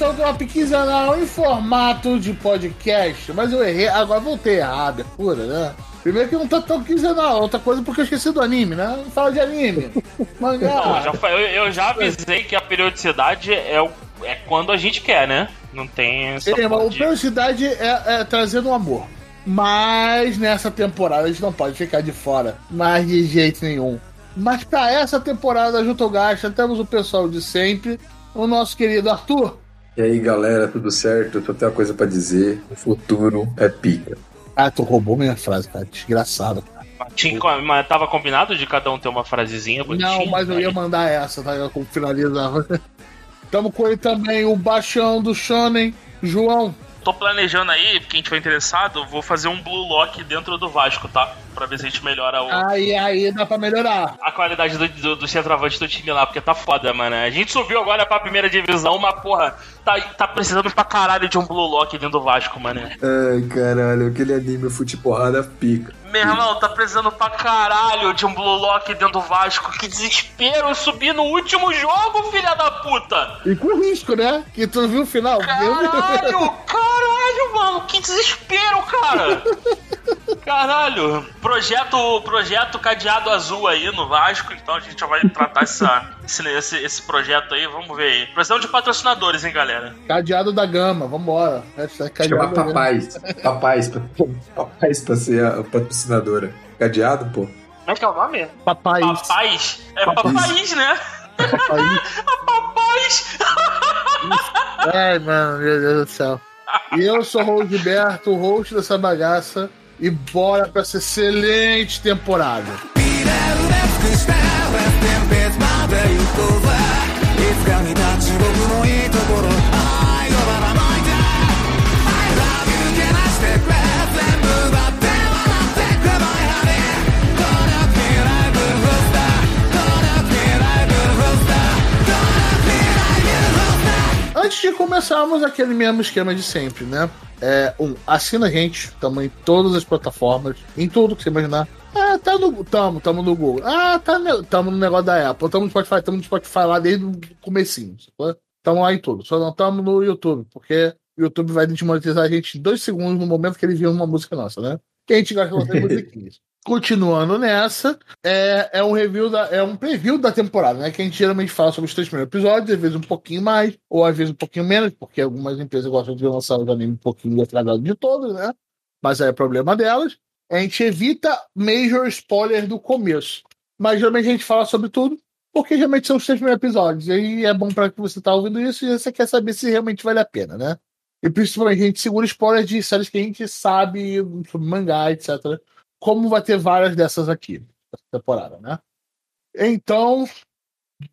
Gasto seu drop quinzenal em formato de podcast. Mas eu errei, agora voltei errar a abertura, né? Primeiro que não tá tão quinzenal, outra coisa porque eu esqueci do anime, né? Não fala de anime. Mangá. Pô, já eu, eu já avisei que a periodicidade é, o- é quando a gente quer, né? Não tem essa É, mas de- Periodicidade é, é trazendo um amor. Mas nessa temporada a gente não pode ficar de fora. Mas de jeito nenhum. Mas pra essa temporada, junto ao Gacha, temos o pessoal de sempre. O nosso querido Arthur. E aí, galera, tudo certo? Só tenho uma coisa pra dizer. O futuro é pica. Ah, tu roubou minha frase, cara. Desgraçado. Tinha, mas tava combinado de cada um ter uma frasezinha bonitinha? Não, mas eu ia mandar essa, tá? Como finalizava. Tamo com ele também, o Baixão do Shonen, João. Tô planejando aí, quem tiver interessado, vou fazer um Blue Lock dentro do Vasco, tá? Pra ver se a gente melhora o, Aí, aí dá pra melhorar. a qualidade do, do, do centroavante do time lá, porque tá foda, mano. A gente subiu agora pra primeira divisão, mas porra, tá, tá precisando pra caralho de um Blue Lock dentro do Vasco, mano. Ai, caralho, aquele anime Fute Porrada pica. Meu irmão, tá precisando pra caralho de um Blue Lock dentro do Vasco. Que desespero eu subir no último jogo, filha da puta! E com risco, né? Que tu viu o final. Caralho, caralho, mano, que desespero, cara! Caralho, projeto, projeto cadeado azul aí no Vasco, então a gente já vai tratar essa, esse, esse, esse projeto aí, vamos ver aí. Precisamos de patrocinadores, hein, galera? Cadeado da Gama, vambora. Hashtag Chama cadeado da Gama. Papais. Papais pra, papais pra ser a patrocinadora. Cadeado, pô. Como é que é o nome? Papais. Papais? É Papais. papais, né? Papais. Papais! Ai, mano, meu Deus do céu. E eu sou o Gilberto, o host dessa bagaça. E bora pra essa excelente temporada. く de começarmos aquele mesmo esquema de sempre, né? É, um, assina a gente, tamo em todas as plataformas, em tudo que você imaginar. Ah, tá no. Tamo, tamo no Google. Ah, tá no, tamo no negócio da Apple, tamo no Spotify, tamo no Spotify lá desde o comecinho. sacou? Tamo lá em tudo. Só não tamo no YouTube, porque o YouTube vai desmonetizar a gente em dois segundos no momento que ele viu uma música nossa, né? Que a gente gosta de fazer musiquinhas. Continuando nessa, é, é um review da, é um preview da temporada, né? Que a gente geralmente fala sobre os três primeiros episódios, às vezes um pouquinho mais, ou às vezes um pouquinho menos, porque algumas empresas gostam de lançar os animes um pouquinho atrasado de todos, né? Mas aí é problema delas. A gente evita major spoilers do começo. Mas geralmente a gente fala sobre tudo, porque geralmente são os três primeiros episódios. E é bom para que você tá ouvindo isso e você quer saber se realmente vale a pena, né? E principalmente a gente segura spoilers de séries que a gente sabe sobre mangá, etc. Como vai ter várias dessas aqui, nessa temporada, né? Então,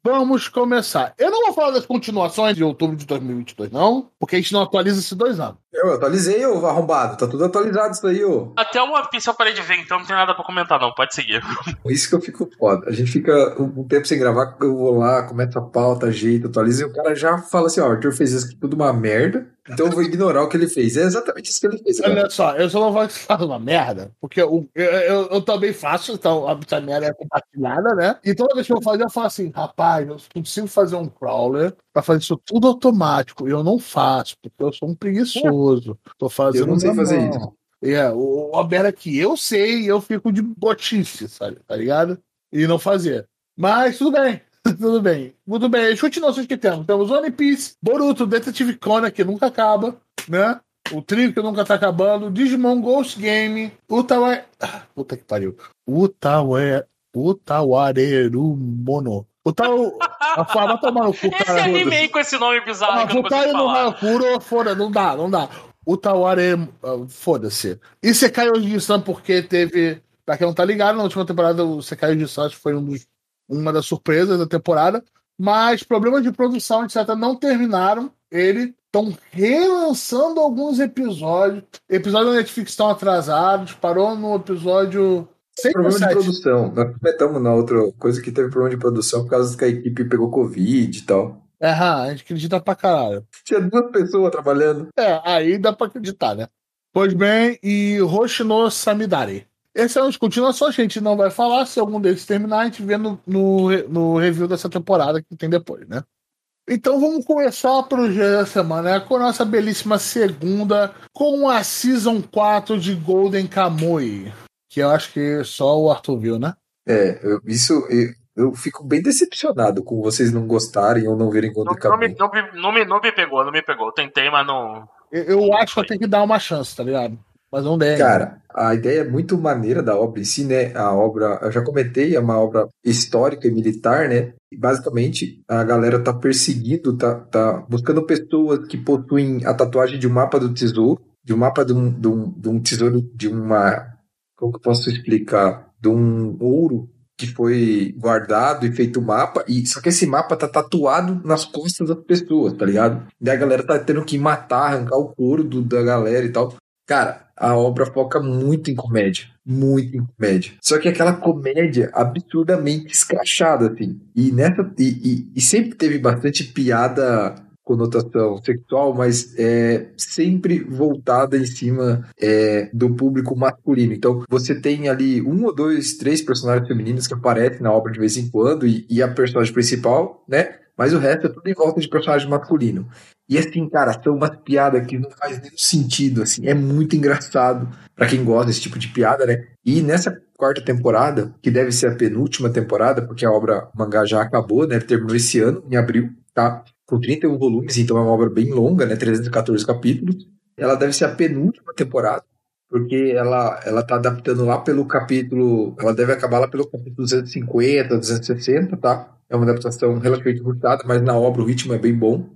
vamos começar. Eu não vou falar das continuações de outubro de 2022, não, porque a gente não atualiza esses dois anos. Eu atualizei, ô arrombado. Tá tudo atualizado isso aí, ô. Até o One Piece eu parei de ver, então não tem nada pra comentar, não. Pode seguir. Isso que eu fico foda. A gente fica um tempo sem gravar, eu vou lá, começo a pauta, ajeito, atualizo, e o cara já fala assim, ó, o Arthur fez isso aqui tudo uma merda, então eu vou ignorar o que ele fez. É exatamente isso que ele fez, cara. Olha só, eu só não vou fazer uma merda, porque eu, eu, eu, eu também faço, então a essa merda é compartilhada, né? E toda vez que eu fazer, eu falo assim, rapaz, eu consigo fazer um crawler pra fazer isso tudo automático. Eu não faço, porque eu sou um preguiçoso. Tô fazendo. Eu não sei fazer mão. isso. É, o o Albert aqui, eu sei, eu fico de botice, sabe? Tá ligado? E não fazer. Mas tudo bem. Tudo bem. Muito bem. As continuações que temos. Temos One Piece, Boruto, Detective Conan, que nunca acaba, né? O trio que nunca tá acabando, Digimon Ghost Game, Utawa... Ah, Puta que pariu. Utawa... Utawareru Mono. Utau... A vai tomar no cu, Esse cara. anime aí com esse nome bizarro Ah, Futai consigo no. Hakuro, foda, não dá, não dá. Utaware, ah, foda-se. E Sekai Oji-san, porque teve. Pra quem não tá ligado, na última temporada o Sekai Oji-san foi um dos, uma das surpresas da temporada. Mas problemas de produção, etc., não terminaram. Ele estão relançando alguns episódios. Episódios da Netflix estão atrasados. Parou no episódio. Ou Problema de produção. Nós comentamos na outra coisa que teve problema de produção por causa que a equipe pegou Covid e tal. É, a gente acredita pra caralho. Tinha duas pessoas trabalhando. É, aí dá pra acreditar, né? Pois bem, e Hoshino Samidari. Essas são as continuações, a gente não vai falar. Se algum deles terminar, a gente vê no, no, no review dessa temporada que tem depois, né? Então vamos começar a projeto da semana né? com a nossa belíssima segunda, com a Season 4 de Golden Kamuy. Que eu acho que só o Arthur viu, né? É, eu- isso eu, eu fico bem decepcionado com vocês não gostarem ou não verem Não, Golden não, me, não, me, não, me, não me pegou, não me pegou. Tentei, mas não. Eu, eu acho que eu tenho que dar uma chance, tá ligado? Mas não der. Cara, a ideia é muito maneira da obra em si, né? A obra, eu já comentei, é uma obra histórica e militar, né? E basicamente a galera tá perseguindo, tá, tá buscando pessoas que possuem a tatuagem de um mapa do tesouro, de um mapa de um, de um, de um tesouro, de uma. Como que eu posso explicar? De um ouro que foi guardado e feito mapa, e só que esse mapa tá tatuado nas costas das pessoas, tá ligado? Daí a galera tá tendo que matar, arrancar o couro do- da galera e tal. Cara, a obra foca muito em comédia. Muito em comédia. Só que aquela comédia absurdamente escrachada, assim. E nessa. E, e- e sempre teve bastante piada conotação sexual, mas é sempre voltada em cima é, do público masculino. Então, você tem ali um ou dois, três personagens femininos que aparecem na obra de vez em quando, e, e a personagem principal, né? Mas o resto é tudo em volta de personagem masculino. E assim, cara, são umas piadas que não faz nenhum sentido, assim. É muito engraçado pra quem gosta desse tipo de piada, né? E nessa quarta temporada, que deve ser a penúltima temporada, porque a obra mangá já acabou, né? Terminou esse ano, em abril, tá? Com 31 volumes, então é uma obra bem longa, né? 314 capítulos. Ela deve ser a penúltima temporada, porque ela, ela tá adaptando lá pelo capítulo. Ela deve acabar lá pelo capítulo 250, 260, tá? É uma adaptação relativamente curtada, mas na obra o ritmo é bem bom.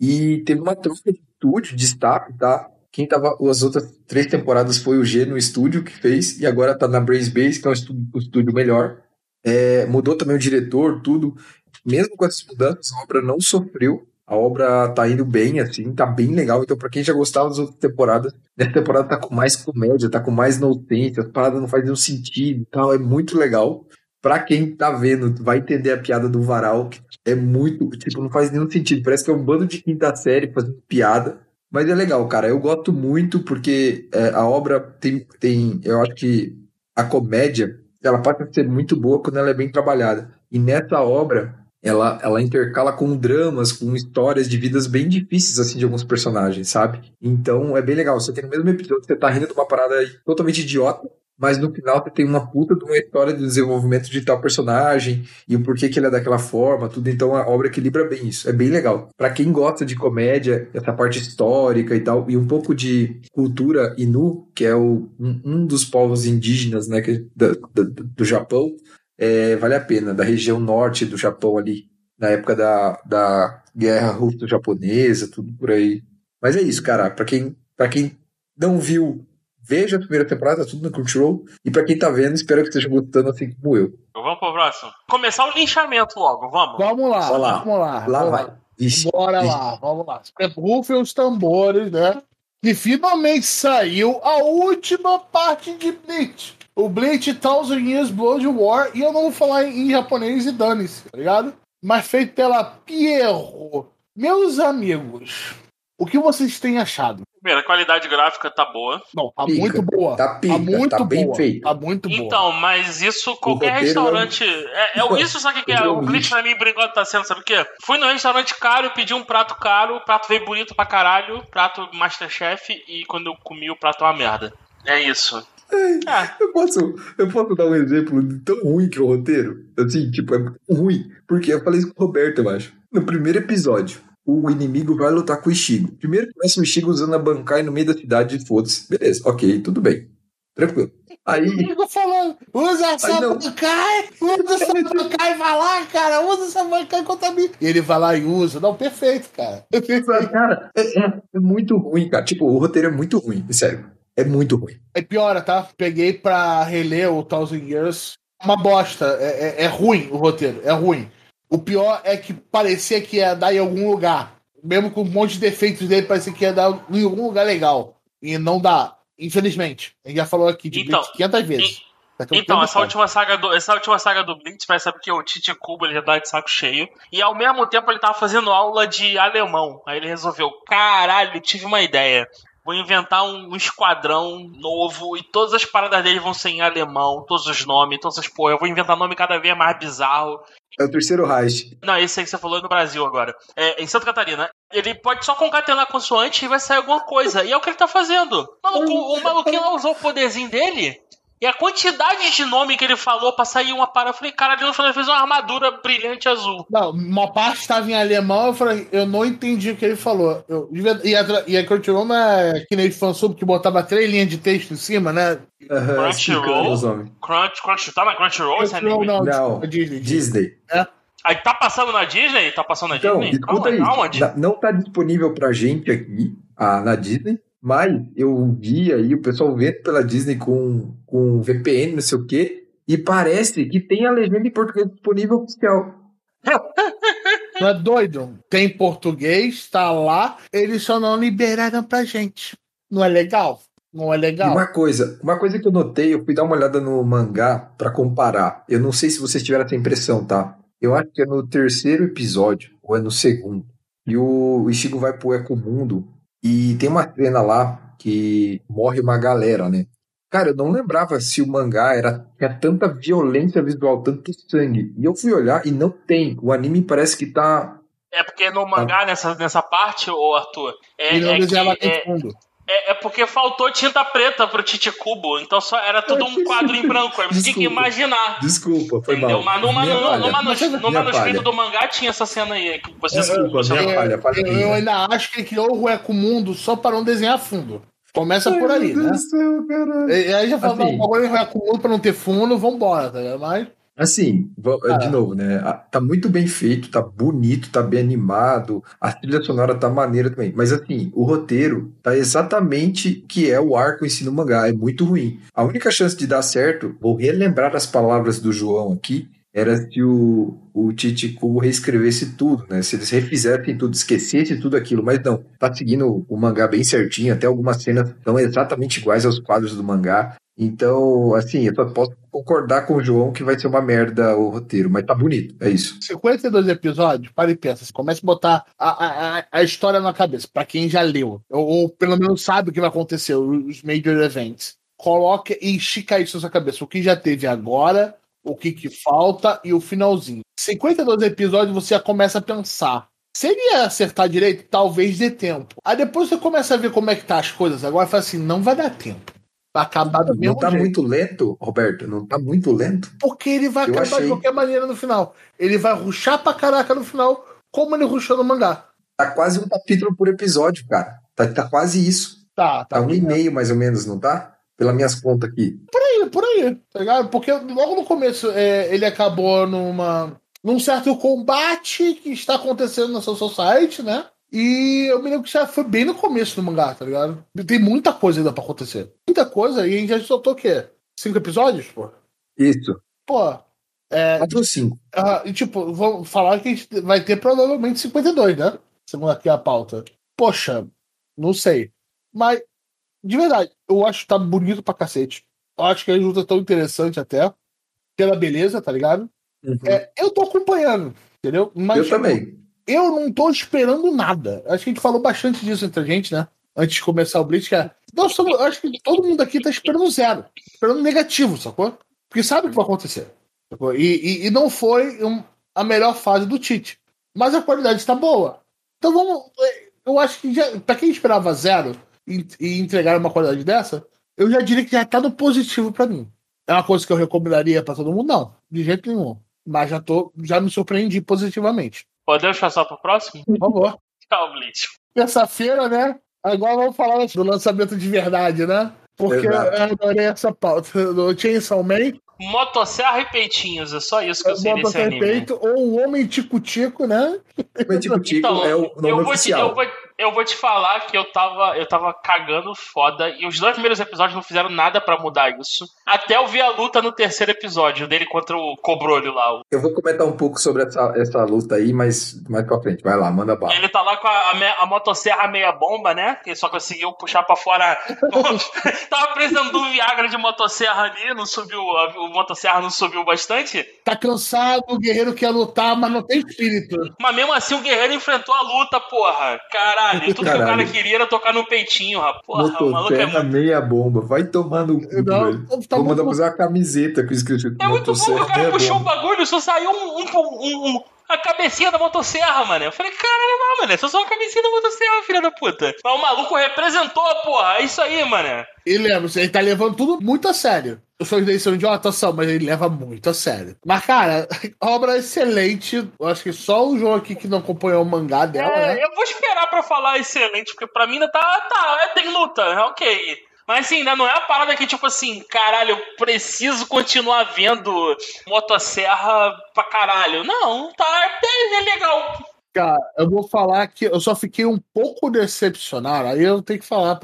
E teve uma troca de estúdio, de staff, tá? Quem tava as outras três temporadas foi o G no estúdio que fez, e agora tá na Brace Base, que é um estúdio, um estúdio melhor. É, mudou também o diretor, tudo. Mesmo com essas mudanças, a obra não sofreu. A obra tá indo bem, assim, tá bem legal. Então, pra quem já gostava das outras temporadas, nessa temporada tá com mais comédia, tá com mais notência, as paradas não fazem sentido e tal. É muito legal. Pra quem tá vendo, vai entender a piada do varal, que é muito, tipo, não faz nenhum sentido. Parece que é um bando de quinta série fazendo piada. Mas é legal, cara. Eu gosto muito porque é, a obra tem, tem. Eu acho que a comédia ela pode ser muito boa quando ela é bem trabalhada. E nessa obra, ela, ela intercala com dramas, com histórias de vidas bem difíceis, assim, de alguns personagens, sabe? Então é bem legal. Você tem no mesmo episódio, você tá rindo de uma parada totalmente idiota, mas no final você tem uma puta de uma história de desenvolvimento de tal personagem e o porquê que ele é daquela forma, tudo. Então a obra equilibra bem isso. É bem legal. Pra quem gosta de comédia, essa parte histórica e tal, e um pouco de cultura inu, que é o, um, um dos povos indígenas, né, que, da- da- do Japão, é, vale a pena. Da região norte do Japão ali, na época da, da guerra russo-japonesa, tudo por aí. Mas é isso, cara. Pra quem, pra quem não viu, veja a primeira temporada, tudo no Crunchyroll. E pra quem tá vendo, espero que esteja gostando assim como eu. Vamos pro próximo. Começar o linchamento logo, vamos. Vamos lá, Vai lá. vamos lá. Lá vamos vai. Ixi, Bora ixi. lá, vamos lá. Rufem os tambores, né? E finalmente saiu a última parte de Bleach. O Bleach Thousand Years Blood War. E eu não vou falar em, em japonês e dane-se, tá ligado? Mas feito pela Pierro. Meus amigos, o que vocês têm achado? Primeiro, a qualidade gráfica tá boa. Não, tá Pica, muito boa. tá pica, muito tá bem boa. feito. Tá muito boa. Então, mas isso qualquer roteiro restaurante. É, é, o- isso sabe o que, é? é O Blitz lixo. pra mim, enquanto, tá sendo, sabe o quê? Fui num restaurante caro, pedi um prato caro, o prato veio bonito pra caralho, prato Masterchef, e quando eu comi o prato é uma merda. É isso. É, Eu posso, eu posso dar um exemplo de tão ruim que é o roteiro? Assim, tipo, é ruim. Porque eu falei isso com o Roberto, eu acho. No primeiro episódio, o inimigo vai lutar com o Ishigo. Primeiro começa o Ishigo usando a Bankai no meio da cidade e foda-se. Beleza, ok, tudo bem. Tranquilo. Aí, Eu tô falando, usa essa bancai, usa essa bancai, vai lá, cara, usa essa bancai contra mim. E ele vai lá e usa. Não, perfeito, cara. Perfeito. cara, é, é- é muito ruim, cara. Tipo, o roteiro é muito ruim, sério. É muito ruim. É piora, tá? Peguei pra reler o Thousand Years. Uma bosta. É, é- é ruim o roteiro, é ruim. O pior é que parecia que ia dar em algum lugar. Mesmo com um monte de defeitos dele, parecia que ia dar em algum lugar legal. E não dá, infelizmente. A gente já falou aqui de Então, Blitz 500 vezes. Pouco Então, eu essa última saga do, essa última saga do Blitz, parece sabe que o Tite Kubo ele já tá de saco cheio. E ao mesmo tempo ele tava fazendo aula de alemão. Aí ele resolveu, caralho, tive uma ideia. Vou inventar um, um esquadrão novo e todas as paradas dele vão ser em alemão, todos os nomes, todas as porra. Eu vou inventar nome cada vez mais bizarro. É o terceiro Reich. Não, esse aí que você falou é no Brasil agora. É, em Santa Catarina. Ele pode só concatenar consoante e vai sair alguma coisa. E é o que ele tá fazendo. Maluco, o maluquinho lá usou o poderzinho dele. E a quantidade de nome que ele falou pra sair uma para, eu falei, cara, final fez uma armadura brilhante azul. Não, uma parte estava em alemão, eu falei, eu não entendi o que ele falou. Eu, e, a, e a Crunchyroll não é que nem fansub que botava três linhas de texto em cima, né? Aham, Crunchyroll? nomes. Crunch, Crunch, tá na Crunchyroll esse Crunchyroll anime? não, Não, Disney. Disney. Aí tá passando na Disney? Tá passando na Então, Disney? isso. Aonde? Na- Não tá disponível pra gente aqui, ah, na Disney, mas eu vi aí o pessoal vendo pela Disney com, com VPN, não sei o quê, e parece que tem a legenda em português disponível oficial. Não é doido? Tem português, tá lá, eles só não liberaram pra gente. Não é legal? Não é E legal? uma coisa, uma coisa que eu notei, eu fui dar uma olhada no mangá pra comparar. Eu não sei se vocês tiveram essa impressão, tá? Eu acho que é no terceiro episódio, ou é no segundo. E o Ishigo vai pro Ecomundo e tem uma cena lá que morre uma galera, né? Cara, eu não lembrava se o mangá era tinha tanta violência visual, tanto sangue. E eu fui olhar e não tem. O anime parece que tá. É porque no mangá, nessa, nessa parte, ô Arthur, é, é, que- é, fundo. É- é porque faltou tinta preta pro Tite Cubo, então só era tudo um quadro em branco. Você tinha que Desculpa. imaginar. Desculpa, foi Entendeu? mal. Mas no, Minha no, no, manus- no manuscrito do mangá tinha essa cena aí. Que você, Desculpa, você- minha falha, falha Eu, eu ainda acho que ele criou o Eco Mundo só para não desenhar fundo. Começa por aí, Meu né? Deus do céu, caralho. E e aí já falou, Assim. não, agora ele vai com mundo pra não ter fundo, vambora, tá ligado? Mas. Assim, vo- Ah. de novo, né? Tá muito bem feito, tá bonito, tá bem animado, a trilha sonora tá maneira também. Mas assim, o roteiro tá exatamente que é o arco em si no mangá, é muito ruim. A única chance de dar certo, vou relembrar as palavras do João aqui, era se o, o Kubo reescrevesse tudo, né? Se eles refizessem tudo, esquecesse tudo aquilo, mas não, tá seguindo o mangá bem certinho, até algumas cenas são exatamente iguais aos quadros do mangá. Então, assim, eu só posso concordar com o João que vai ser uma merda o roteiro, mas tá bonito, é isso. 52 episódios, para e pensa. Você começa a botar a, a, a- história na cabeça, pra quem já leu, ou, ou pelo menos sabe o que vai acontecer, os major events. Coloca e estica isso na sua cabeça. O que já teve agora, o que, que falta e o finalzinho. 52 episódios você já começa a pensar. Se ele ia acertar direito, talvez dê tempo. Aí depois você começa a ver como é que tá as coisas agora fala assim: não vai dar tempo. Vai acabar do Não mesmo tá jeito. muito lento, Roberto? Não tá muito lento? Porque ele vai Eu acabar de achei. qualquer maneira no final. Ele vai ruxar pra caraca no final, como ele ruxou no mangá. Tá quase um capítulo por episódio, cara. Tá, tá quase isso. Tá, tá. Tá um e meio mais ou menos, não tá? Pelas minhas contas aqui. Por aí, por aí, tá ligado? Porque logo no começo é, ele acabou numa. num certo combate que está acontecendo na Soul Society, né? E eu me lembro que já foi bem no começo do mangá, tá ligado? Tem muita coisa ainda pra acontecer. Muita coisa, e a gente já soltou o quê? Cinco episódios, pô? Isso. Pô. É, 4 ou 5. Ah, e tipo, vou falar que a gente vai ter provavelmente 52, né? Segundo aqui a pauta. Poxa, não sei. Mas, de verdade, eu acho que tá bonito pra cacete. Eu acho que a luta tão interessante até. Pela beleza, tá ligado? É, eu tô acompanhando, entendeu? Mas eu tipo, também. eu não tô esperando nada. Acho que a gente falou bastante disso entre a gente, né? Antes de começar o Blitz, que é. Nós somos, eu acho que todo mundo aqui tá esperando zero. Esperando negativo, sacou? Porque sabe o que vai acontecer. sacou? E, e, e não foi um- a melhor fase do Tite. Mas a qualidade está boa. Então vamos. Eu acho que já, pra quem esperava zero e, entregar uma qualidade dessa, eu já diria que já tá no positivo pra mim. É uma coisa que eu recomendaria pra todo mundo? Não, de jeito nenhum. Mas já tô, já me surpreendi positivamente. Podemos passar pro próximo? Por favor. Tchau, Blitz. Terça-feira, né? Agora vamos falar do lançamento de verdade, né? Porque Exato. eu adorei essa pauta do Chainsaw Man, Motosserra e peitinhos, é só isso que eu sei Bota desse anime. Perfeito, ou o Homem Tico-Tico, né? O Tico Tico Então, é o nome eu vou, te, oficial. eu, vou, eu vou te falar que eu tava, eu tava cagando foda e os dois primeiros episódios não fizeram nada pra mudar isso. Até eu vi a luta no terceiro episódio dele contra o Cobrolho lá. Eu vou comentar um pouco sobre essa, essa luta aí, mas mais pra frente. Vai lá, manda bala. Ele tá lá com a, a, me- a motosserra meia bomba, né? Que ele só conseguiu puxar pra fora. Tava precisando do Viagra de motosserra ali, não subiu. a- O motosserra não subiu bastante. Tá cansado, o guerreiro quer lutar, mas não tem espírito. Mas mesmo assim o guerreiro enfrentou a luta, porra. Caralho. Caralho, e tudo que o cara Caralho. queria era tocar no peitinho, rapaz. Porra, o maluco é muito, meia bomba. Vai tomar no cu, velho. tá Vou mandar fazer uma camiseta com escrito é muito bom que o cara puxou o bagulho, só saiu um, um, um- um- a cabecinha da motosserra, mano. Eu falei, caralho, não, mano, é só uma cabecinha da motosserra, filha da puta. Mas o maluco representou, porra, é isso aí, mano. E lembra, ele tá levando tudo muito a sério. Os sonhos dele são de uma atuação, mas ele leva muito a sério. Mas, cara, obra excelente. Eu acho que só o João aqui que não acompanhou o mangá dela, É, né? eu vou esperar pra falar excelente, porque pra mim ainda tá, tá, é, tem luta, é ok. Mas assim, ainda não é a parada que, tipo assim, caralho, eu preciso continuar vendo motosserra pra caralho. Não, tá, é, é legal. Cara, eu vou falar que eu só fiquei um pouco decepcionado. Aí eu tenho que falar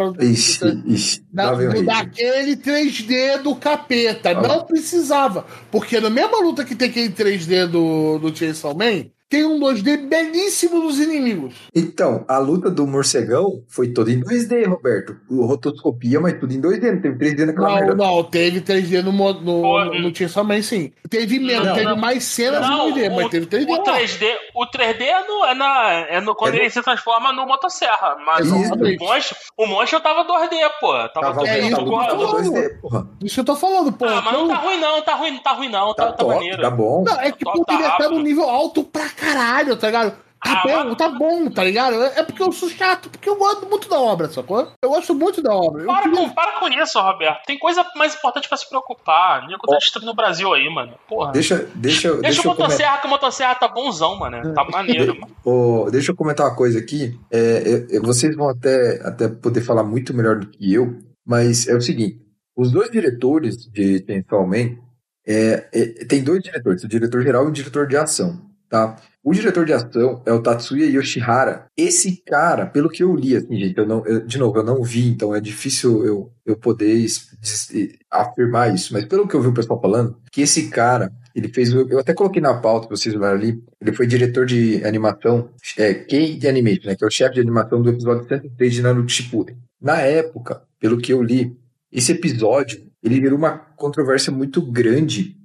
ixi. Da, daquele 3D do capeta. Ah. Não precisava. Porque na mesma luta que tem aquele 3D do, do Chainsaw Man, tem um 2D belíssimo dos inimigos. Então, a luta do morcegão foi toda em 2D, Roberto. O rotoscopia, mas tudo em 2D, não teve 3D naquela Não, merda. não, teve 3D no, no, no, no Chainsaw Man, sim. Teve menos, Não, teve não. mais cenas Não, em 2D, mas o, teve 3D. o lá. 3D, o 3D é no, é na, é no quando É no- ele se transforma no motosserra. Mas o, Exatamente. o monstro, o monstro tava 2D, pô. Tava Tava, É isso tava, que eu tô tava falando. 2D, porra. Isso que eu tô falando, pô. Ah, mas não Então- tá ruim não, tá ruim, tá ruim não, tá, Tá tá, top, maneiro. tá bom. Não, é que tá estar rápido. no nível alto pra caralho, tá ligado? Tá Ah, bom, tá bom, tá ligado? É porque eu sou chato, porque eu gosto muito da obra, sacou? Eu gosto muito da obra. Para queria- com, para com isso, Roberto. Tem coisa mais importante pra se preocupar. Nego tá destruindo o Brasil aí, mano. Porra. Deixa, Deixa, deixa, deixa, o comentar. motosserra, que o motosserra tá bonzão, mano. Tá maneiro, mano. Ô, deixa eu comentar uma coisa aqui. É, é, é, vocês vão até, até poder falar muito melhor do que eu, mas é o seguinte: os dois diretores de Chainsaw Man, é, é, tem dois diretores, o diretor geral e o diretor de ação, tá? O diretor de ação é o Tatsuya Yoshihara. Esse cara, pelo que eu li, assim, gente, eu não, eu- de novo, eu não vi, então é difícil eu, eu poder afirmar isso, mas pelo que eu vi o pessoal falando, que esse cara, ele fez, eu até coloquei na pauta, pra vocês olharem ali, ele foi diretor de animação, é, Kei de Animation, né, que é o chefe de animação do episódio 103 de Naruto Shippuden. Na época, pelo que eu li, esse episódio, ele gerou uma controvérsia muito grande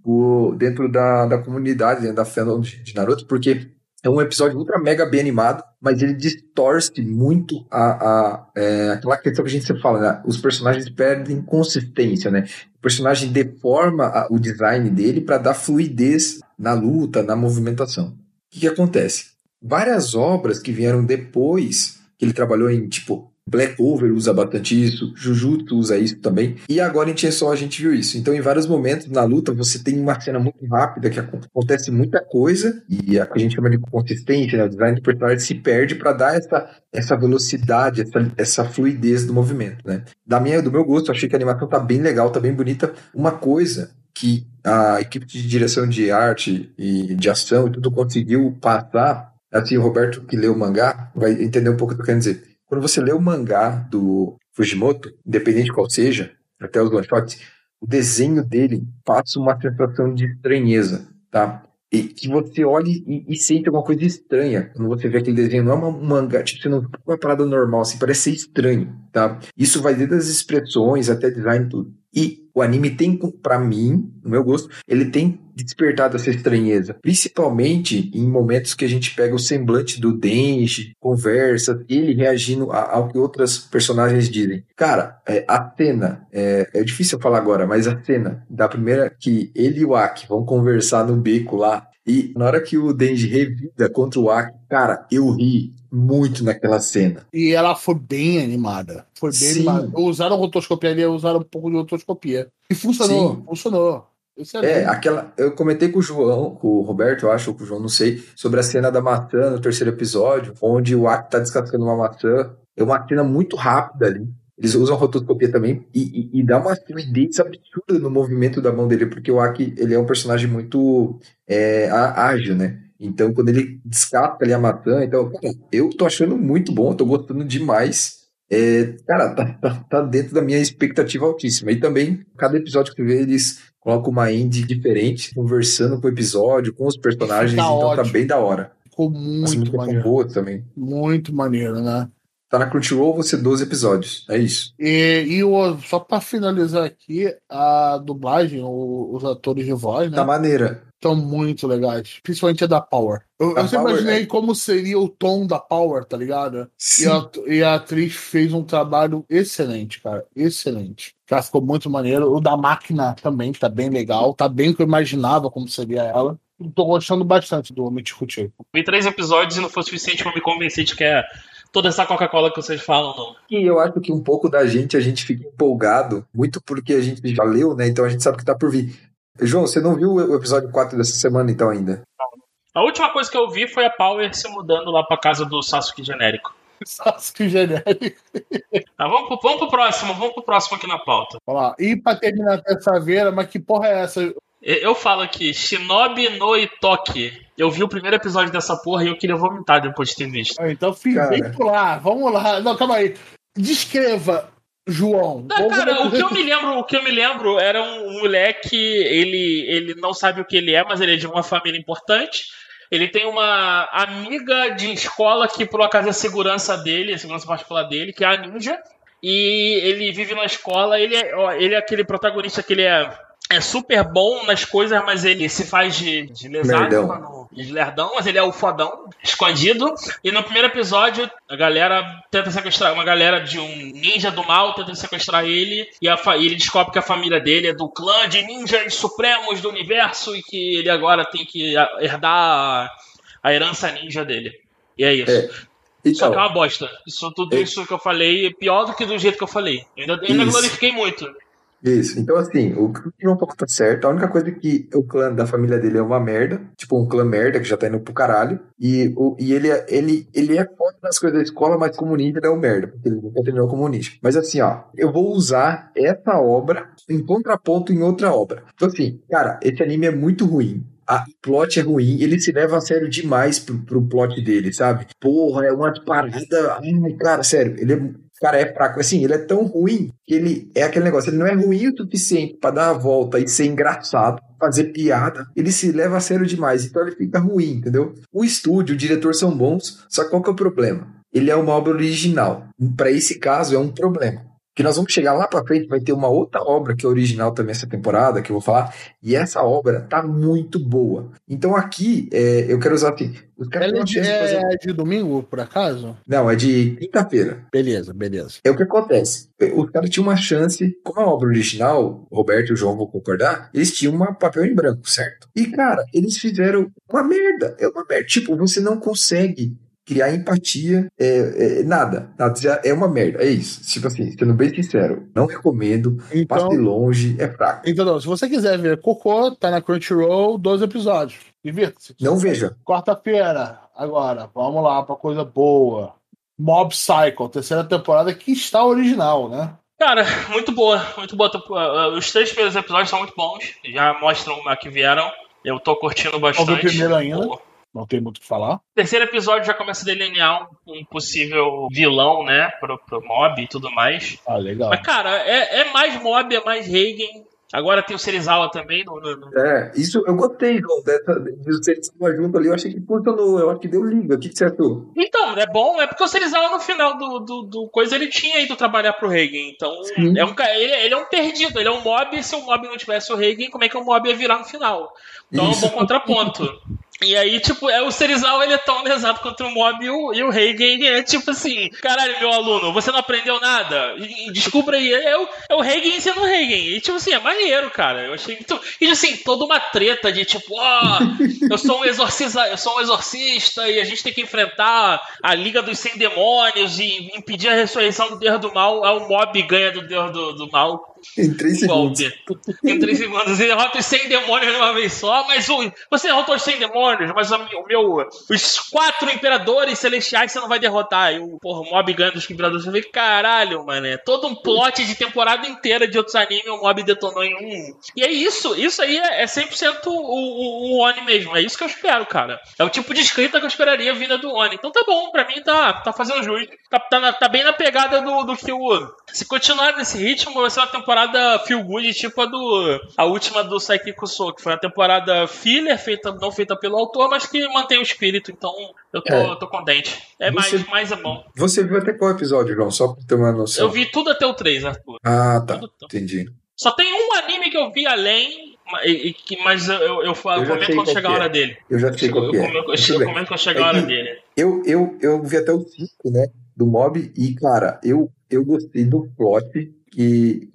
dentro da, da comunidade, dentro da fandom de, de Naruto, porque é um episódio ultra mega bem animado, mas ele distorce muito a, a, é, aquela questão que a gente sempre fala, né? Os personagens perdem consistência, né? O personagem deforma a- o design dele para dar fluidez na luta, na movimentação. O que, que acontece? Várias obras que vieram depois, que ele trabalhou em, tipo, Black Over usa bastante isso, Jujutsu usa isso também, e agora em Chainsaw a gente viu isso. Então, em vários momentos na luta, você tem uma cena muito rápida que acon- acontece muita coisa, e a que a gente chama de consistência, né? o design do personagem se perde para dar essa, essa velocidade, essa, essa fluidez do movimento, né? Da minha, do meu gosto, achei que a animação tá bem legal, tá bem bonita. Uma coisa que a equipe de direção de arte e de ação e tudo conseguiu passar, assim, o Roberto que leu o mangá vai entender um pouco o que eu quero dizer. Quando você lê o mangá do Fujimoto, independente qual seja, até os one shots, o desenho dele passa uma sensação de estranheza, tá? E que você olhe e, e sente alguma coisa estranha quando você vê aquele desenho. Não é uma um mangá, tipo, não fica uma parada normal, assim, parece ser estranho, tá? Isso vai desde as expressões até design tudo. E o anime tem, pra mim, no meu gosto, ele tem despertado essa estranheza. Principalmente em momentos que a gente pega o semblante do Denji, conversa, ele reagindo ao que outras personagens dizem. Cara, é, a cena, é, é difícil falar agora, mas a cena da primeira que ele e o Aki vão conversar no beco lá, e na hora que o Denji revida contra o Aki, cara, eu ri muito naquela cena. E ela foi bem animada. Foi bem Sim. animada. Usaram rotoscopia ali, usaram um pouco de rotoscopia. E funcionou, Sim. funcionou. Excelente. É, aquela. Eu comentei com o João, com o Roberto, eu acho, ou com o João, não sei, sobre a cena da maçã no terceiro episódio, onde o Aki tá descascando uma maçã. É uma cena muito rápida ali. Eles usam rotoscopia também e, e, e dá uma fluidez absurda no movimento da mão dele, porque o Aki ele é um personagem muito é, ágil, né? Então, quando ele descasca ali a maçã, então, cara, eu tô achando muito bom, tô gostando demais. É, cara, tá, tá, tá dentro da minha expectativa altíssima. E também, cada episódio que vê, eles colocam uma end diferente, conversando com o episódio, com os personagens, Fica então tá ótimo. bem da hora. Ficou muito maneiro. boas também. Muito maneiro, né? Tá na Crunchyroll, você 12 episódios. É isso. E, e o, só pra finalizar aqui, a dublagem, o- os atores de voz, né? Tá maneira. estão muito legais. Principalmente a da Power. Eu, A eu sempre Power, imaginei é. como seria o tom da Power, tá ligado? E Sim. a, e a atriz fez um trabalho excelente, cara. Excelente. Já ficou muito maneiro. O da máquina também tá bem legal. Tá bem o que eu imaginava como seria ela. Tô gostando bastante do Homem de. Vi três episódios e não foi suficiente pra me convencer de que é toda essa Coca-Cola que vocês falam, não. E eu acho que um pouco da gente, a gente fica empolgado, muito porque a gente já leu, né? Então a gente sabe que tá por vir. João, você não viu o episódio 4 dessa semana, então, ainda? A última coisa que eu vi foi a Power se mudando lá pra casa do Sasuke genérico. Sasuke genérico. Tá, vamos, pro, vamos pro próximo, vamos pro próximo aqui na pauta. Olha lá. E pra terminar essa veira, mas que porra é essa? Eu falo aqui, Shinobi no Itoki. Eu vi o primeiro episódio dessa porra e eu queria vomitar depois de ter visto. Ah, Então, vem lá, vamos lá. Não, calma aí. Descreva, João. Vamos- cara, o que eu me lembro, o que eu me lembro era um moleque, ele, ele não sabe o que ele é, mas ele é de uma família importante. Ele tem uma amiga de escola que por acaso é a segurança dele, a segurança particular dele, que é a ninja. E ele vive na escola, ele é, ó, ele é aquele protagonista que ele é, é super bom nas coisas, mas ele se faz de, de lesado, Lerdão. mano, de lerdão, mas ele é o fodão, escondido. E no primeiro episódio, a galera tenta sequestrar, uma galera de um ninja do mal tenta sequestrar ele, e a e ele descobre que a família dele é do clã de ninjas supremos do universo e que ele agora tem que herdar a, a herança ninja dele. E é isso. É. Só que é Então, uma bosta. Isso, tudo É. isso que eu falei é pior do que do jeito que eu falei. Eu ainda, ainda glorifiquei muito. Isso. Então, assim, o que o tá certo. A única coisa é que o clã da família dele é uma merda. Tipo, um clã merda que já tá indo pro caralho. E, o, e ele, é- ele, ele é foda nas coisas da escola, mas como ninja ele é um merda. Porque ele nunca terminou como ninja. Mas assim, ó, eu vou usar essa obra em contraponto em outra obra. Então, assim, cara, esse anime é muito ruim. A plot é ruim, ele se leva a sério demais pro, pro plot dele, sabe? Porra, é uma parada. Ai, cara, sério, ele é. Cara, é fraco. Assim, ele é tão ruim que ele é aquele negócio. Ele não é ruim o suficiente pra dar a volta e ser engraçado, fazer piada. Ele se leva a sério demais, então ele fica ruim, entendeu? O estúdio, o diretor são bons, só qual que é o problema? Ele é uma obra original. Pra esse caso, é um problema. Que nós vamos chegar lá pra frente, vai ter uma outra obra que é original também essa temporada, que eu vou falar, e essa obra tá muito boa. Então aqui, é, eu quero usar assim. Os caras Ela é uma de, fazer- é de domingo, por acaso? Não, é de quinta-feira. Beleza, beleza. É o que acontece. Os caras tinham uma chance, como uma obra original, o Roberto e o João vão concordar, eles tinham um papel em branco, certo? E, cara, eles fizeram uma merda. É uma merda. Tipo, você não consegue criar empatia, é, é, nada, nada. É uma merda, é isso. Tipo assim, sendo bem sincero, não recomendo, passe Então, longe, é fraco. então não, se você quiser ver Cocô, tá na Crunchyroll, 12 episódios. Divirta-se. Não veja. Quarta-feira, agora, vamos lá pra coisa boa. Mob Psycho, terceira temporada que está original, né? Cara, muito boa, muito boa. Os três primeiros episódios são muito bons. Já mostram a que vieram. Eu tô curtindo bastante. O primeiro ainda. Não tem muito o que falar. terceiro episódio já começa a delinear um, um possível vilão, né? Pro, pro mob e tudo mais. Ah, legal. Mas, cara, é, é mais mob, é mais Reigen. Agora tem o Serizawa também. No, no- É, isso eu gostei, João, dessa, de você estar junto ali, eu achei que funcionou, eu acho que deu liga. O que, que você achou? Então, é bom, é porque o Serizawa no final do, do, do coisa ele tinha ido trabalhar pro Reigen. Então, Sim. é um, ele, ele é um perdido, ele é um mob. Se o mob não tivesse o Reigen, como é que o mob ia virar no final? Então Isso. é um bom contraponto. E aí, tipo, é, o Serizawa ele é tão lesado contra o mob e o, e o é tipo assim: caralho, meu aluno, você não aprendeu nada? E- e Descubra aí, é o, é o Reigen sendo o Reigen. E tipo assim, é maneiro, cara. Eu achei muito. E assim, toda uma treta de tipo, ó, eu sou um exorcista, eu sou um exorcista e a gente tem que enfrentar a Liga dos Sem Demônios e impedir a ressurreição do Deus do Mal. Aí o mob ganha do Deus do, do Mal Em três um segundos. Em três segundos. E derrota os 100 demônios de uma vez só. Mas o, você derrotou os 100 demônios, mas o meu, Os quatro imperadores celestiais você não vai derrotar. E o porra, o mob ganha dos imperadores. Eu falei, caralho, mano. É todo um plot de temporada inteira de outros animes. O mob detonou em um. E é isso. Isso aí é, é 100% o, o, o Oni mesmo. É isso que eu espero, cara. É o tipo de escrita que eu esperaria vinda do Oni. Então tá bom. Pra mim tá, tá fazendo jus. Tá, tá, tá bem na pegada do, do que o. Se continuar nesse ritmo, vai ser uma temporada feel good, tipo a do. A última do Saikiko So, que foi uma temporada filler, feita, não feita pelo autor, mas que mantém o espírito. Então eu tô, É. eu tô contente. É Você- mais, mais é bom. Você viu até qual episódio, João? Só pra ter uma noção. Eu vi tudo até o 3, Arthur. Ah, tá. Tudo. Entendi. Só tem um anime que eu vi além, Mas eu, eu, eu Eu comento quando chegar a é. hora dele. Eu já sei Eu, qual é. comento, eu, Tudo bem. comento quando chegar a hora dele. Eu, eu, eu vi até o 5, né? Do Mob, e, cara, eu, eu gostei do plot, que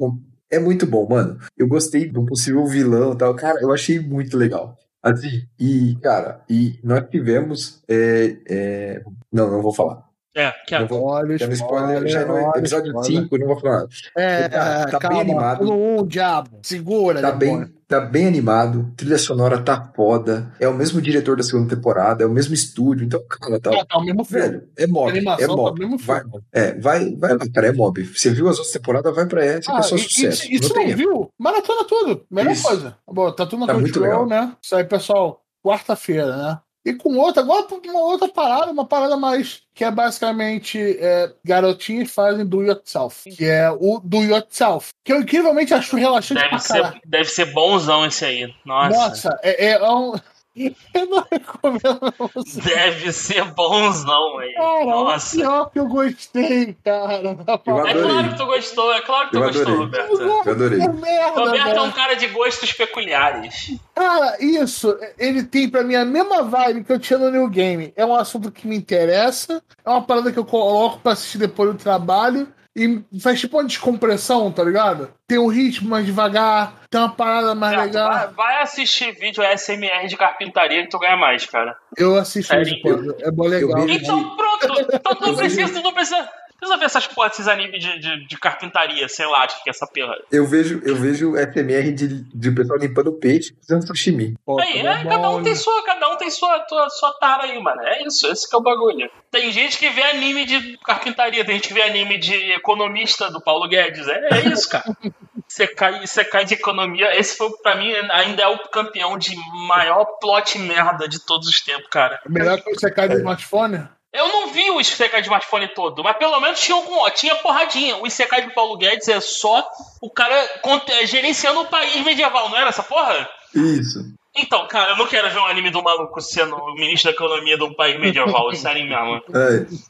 é muito bom, mano. Eu gostei do possível vilão e tal. Cara, eu achei muito legal. Assim, e, cara, e nós tivemos. é, é, Não, não vou falar. É, que é. Vou. Olha, Já no spoiler, já no episódio spoiler. 5, eu não vou falar. É, Tá- tá bem calma, animado. pulo um, diabo. Segura, Tá bem, tá bem animado, trilha sonora tá foda, é o mesmo diretor da segunda temporada, é o mesmo estúdio, então, cara, tá. É, tá o mesmo filme. Velho, é mob, é tá mob. mesmo Vai, é, vai, vai lá, cara, é mob. Você viu as outras temporadas, vai pra essa, que Ah, é só e- sucesso. E, e não não viu, maratona tudo. Melhor Isso. coisa. Bom, tá tudo na Tá muito Crunchyroll, legal. né? Isso aí, pessoal, quarta-feira, né? E com outra, agora uma outra parada, uma parada mais que é basicamente é, garotinhos fazem do yourself, que é o do yourself, que eu incrivelmente acho relaxante Deve pra caralho. ser, deve ser bonzão esse aí. Nossa. Nossa, é, é um. Eu não recomendo você. Deve ser bonzão aí. Cara, Nossa. o pior que eu gostei, cara. Eu. É claro que tu gostou, é claro que tu Eu gostou, adorei. Roberto. Eu adorei. É merda, Roberto é velho. um cara de gostos peculiares. Cara, isso, ele tem pra mim a mesma vibe que eu tinha no New Game. É um assunto que me interessa, é uma parada que eu coloco pra assistir depois do trabalho e faz tipo uma descompressão, tá ligado? Tem um ritmo mais devagar, tem uma parada mais Roberto, legal. vai, vai assistir vídeo SMR de carpintaria que tu ganha mais, cara. Eu assisto É, pô. É bom legal. Então pronto. Então não precisa, não precisa. Precisa ver essas porras, esses animes de, de, de carpintaria, sei lá, de que é essa porra. Eu vejo, eu vejo SMR de, de pessoal limpando peixe fazendo sashimi. Pô, Aí, é, cada um tem sua, cada um tem sua, sua, sua tara aí, mano. É isso, esse que é o bagulho. Tem gente que vê anime de carpintaria, tem gente que vê anime de economista do Paulo Guedes. É, é isso, cara. Você cai, você cai de economia. Esse foi, pra mim, ainda é o campeão de maior plot merda de todos os tempos, cara. Melhor que você cai do smartphone? Eu não vi o Isekai de smartphone todo, mas pelo menos tinha algum, tinha porradinha. O Isekai do Paulo Guedes é só o cara é, gerenciando o país medieval, não era essa porra? Isso. Então, cara, eu não quero ver um anime do maluco sendo o ministro da economia de um país medieval, sério mesmo.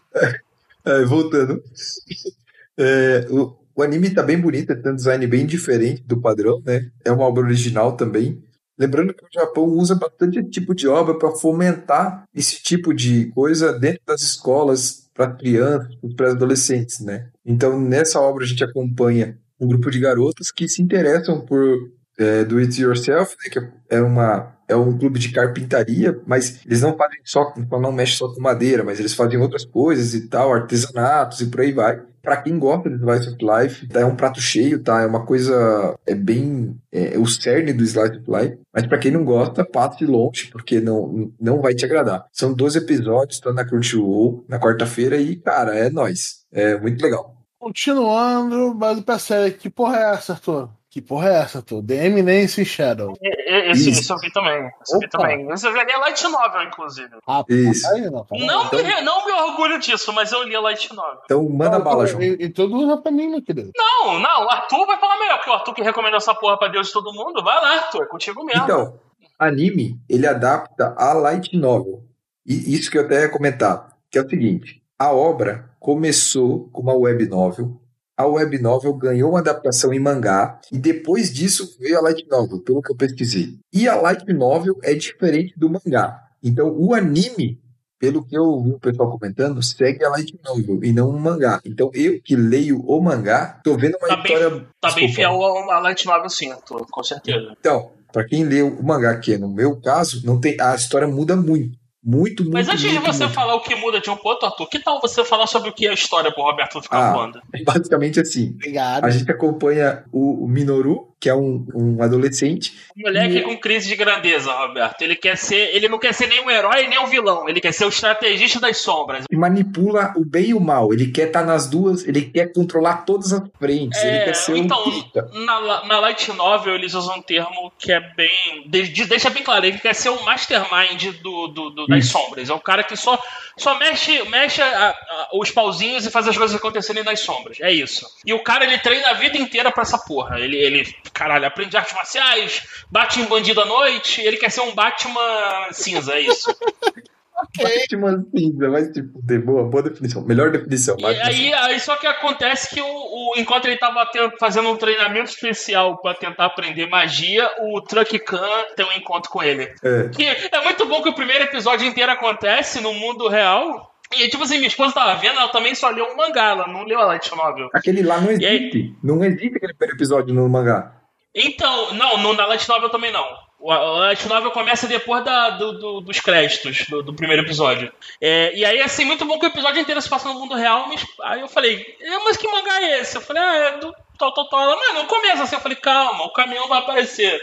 É, é, voltando. É, o, o anime tá bem bonito, tem um design bem diferente do padrão, né? É uma obra original também. Lembrando que o Japão usa bastante tipo de obra para fomentar esse tipo de coisa dentro das escolas para crianças, para adolescentes, né? Então, nessa obra a gente acompanha um grupo de garotas que se interessam por é, do it yourself, né, que é uma é um clube de carpintaria, mas eles não fazem só, não mexem só com madeira, mas eles fazem outras coisas e tal, artesanatos e por aí vai. Pra quem gosta de Slice of Life, tá, é um prato cheio, tá? É uma coisa, é bem, é, o cerne do Slice of Life. Mas pra quem não gosta, passe longe, porque não, não vai te agradar. São 12 episódios, tá na Crunchyroll, na quarta-feira e, cara, é nóis. É muito legal. Continuando, mas pra série, que porra é essa, Arthur? Que porra é essa, Arthur? The Eminence Shadow. E- e- Esse, esse eu vi também. Esse eu vi também. Esse eu joguei a Light Novel, inclusive. Ah, Isso. aí não, cara. Não, então- me, não me orgulho disso, mas eu li a Light Novel. Então, manda bala, João. E, e tudo usa pra mim, meu querido. Não, não, o Arthur vai falar melhor, porque o Arthur que recomendou essa porra pra Deus de todo mundo. Vai lá, Arthur, é contigo mesmo. Então, anime, ele adapta a light novel. E isso que eu até ia comentar, que é o seguinte, a obra começou com uma web novel, a web novel ganhou uma adaptação em mangá, e depois disso veio a light novel, pelo que eu pesquisei. E a light novel é diferente do mangá. Então, o anime, pelo que eu vi o pessoal comentando, segue a light novel e não o mangá. Então, eu que leio o mangá, tô vendo uma Tá bem- história... Tá bem fiel a Light Novel, sim, Arthur, com certeza. Então, pra quem lê o mangá, que é no meu caso, não tem, a história muda muito. Muito, muito, Mas antes de muito, você muito. falar o que muda de um pro outro, Arthur, que tal você falar sobre o que é a história pro Roberto ficar Ah. voando? Basicamente assim, Obrigado. a gente acompanha o, o Minoru, que é um, um adolescente. Moleque com crise de grandeza, Roberto. Ele quer ser. Ele não quer ser nem um herói nem um vilão. Ele quer ser o estrategista das sombras. que manipula o bem e o mal. Ele quer estar nas duas, ele quer controlar todas as frentes. ele É, quer ser então, um na, na Light Novel eles usam um termo que é bem. de- de- deixa bem claro, ele quer ser o mastermind do, do- do- das sombras. É o cara que só, só mexe, mexe a- a- os pauzinhos e faz as coisas acontecerem nas sombras. É isso. E o cara ele treina a vida inteira pra essa porra. Ele, ele caralho, aprende artes marciais, bate em bandido à noite, ele quer ser um Batman cinza, é isso. Batman cinza, mas tipo, de boa, boa definição. Melhor definição. E Batman aí, aí só que acontece que o, o- enquanto ele tava te- fazendo um treinamento especial pra tentar aprender magia, o Truck Khan tem um encontro com ele. É. Que é muito bom que o primeiro episódio inteiro acontece no mundo real. E tipo assim, minha esposa tava vendo, ela também só leu um mangá, ela não leu a light novel. Aquele lá não E aí? existe. Não existe aquele primeiro episódio no mangá. Então, não, no, na light novel também não. A light novel começa depois da- do- do- dos créditos do, do primeiro episódio. É, e aí, assim, muito bom que o episódio inteiro se passa no mundo real, mas aí eu falei, "É, mas que mangá é esse? Eu falei, ah, é do tal, tal, tal. Ela, mas não começa assim. Eu falei, calma, o caminhão vai aparecer.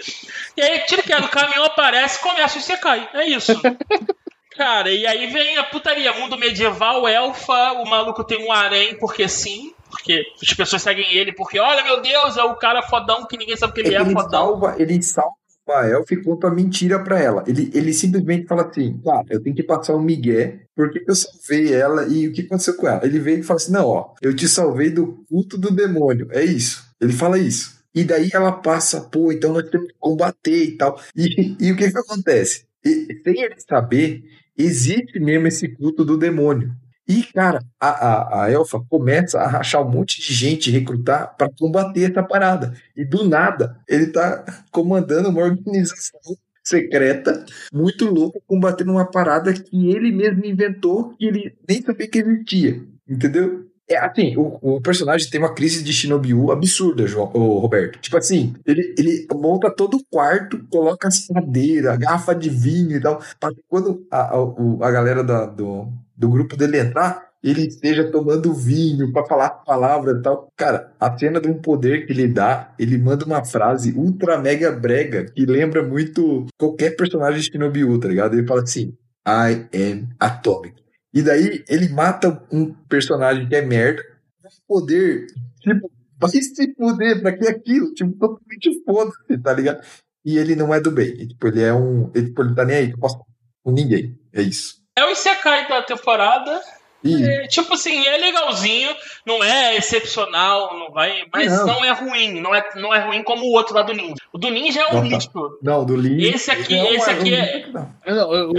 E aí, tira que é, o caminhão aparece, começa e você cai. É isso. Cara, e aí vem a putaria, mundo medieval, elfa, o maluco tem um harém porque sim, porque as pessoas seguem ele porque, olha, meu Deus, é o cara fodão que ninguém sabe que ele é, ele fodão. salva, ele salva a elfa e conta mentira pra ela. Ele, ele simplesmente fala assim, cara, eu tenho que passar um migué, porque eu salvei ela e o que aconteceu com ela? Ele veio e fala assim, não, ó, eu te salvei do culto do demônio, é isso. Ele fala isso. E daí ela passa, pô, então nós temos que combater e tal. E, e o que que acontece? E, sem ele saber, existe mesmo esse culto do demônio. E, cara, a, a, a Elfa começa a rachar um monte de gente, recrutar para combater essa parada. E do nada, ele tá comandando uma organização secreta, muito louca, combatendo uma parada que ele mesmo inventou, que ele nem sabia que existia. Entendeu? É assim, o, o personagem tem uma crise de Shinobiu absurda, João, ô, Roberto. Tipo assim, ele, ele monta todo o quarto, coloca as cadeiras, garrafa de vinho e tal, quando a, a, o- a galera da- do, do grupo dele entrar, ele esteja tomando vinho pra falar palavras e tal. Cara, a cena de um poder que ele dá, ele manda uma frase ultra mega brega que lembra muito qualquer personagem de Shinobiu, tá ligado? Ele fala assim: I am atomic. E daí ele mata um personagem que é merda, com poder, tipo, vai se fuder, pra que aquilo? Tipo, totalmente foda-se, tá ligado? E ele não é do bem. E, tipo, ele é um. Ele, tipo, ele tá nem aí, eu posso com ninguém. É isso. É o Isekai da temporada. E É, tipo assim, é legalzinho, não é excepcional, não vai, mas Não. não, é ruim, não é, não é ruim como o outro lá do Ninja. O do Ninja é um Não, tá. lixo. não, do Lee. Esse aqui- é esse aqui é-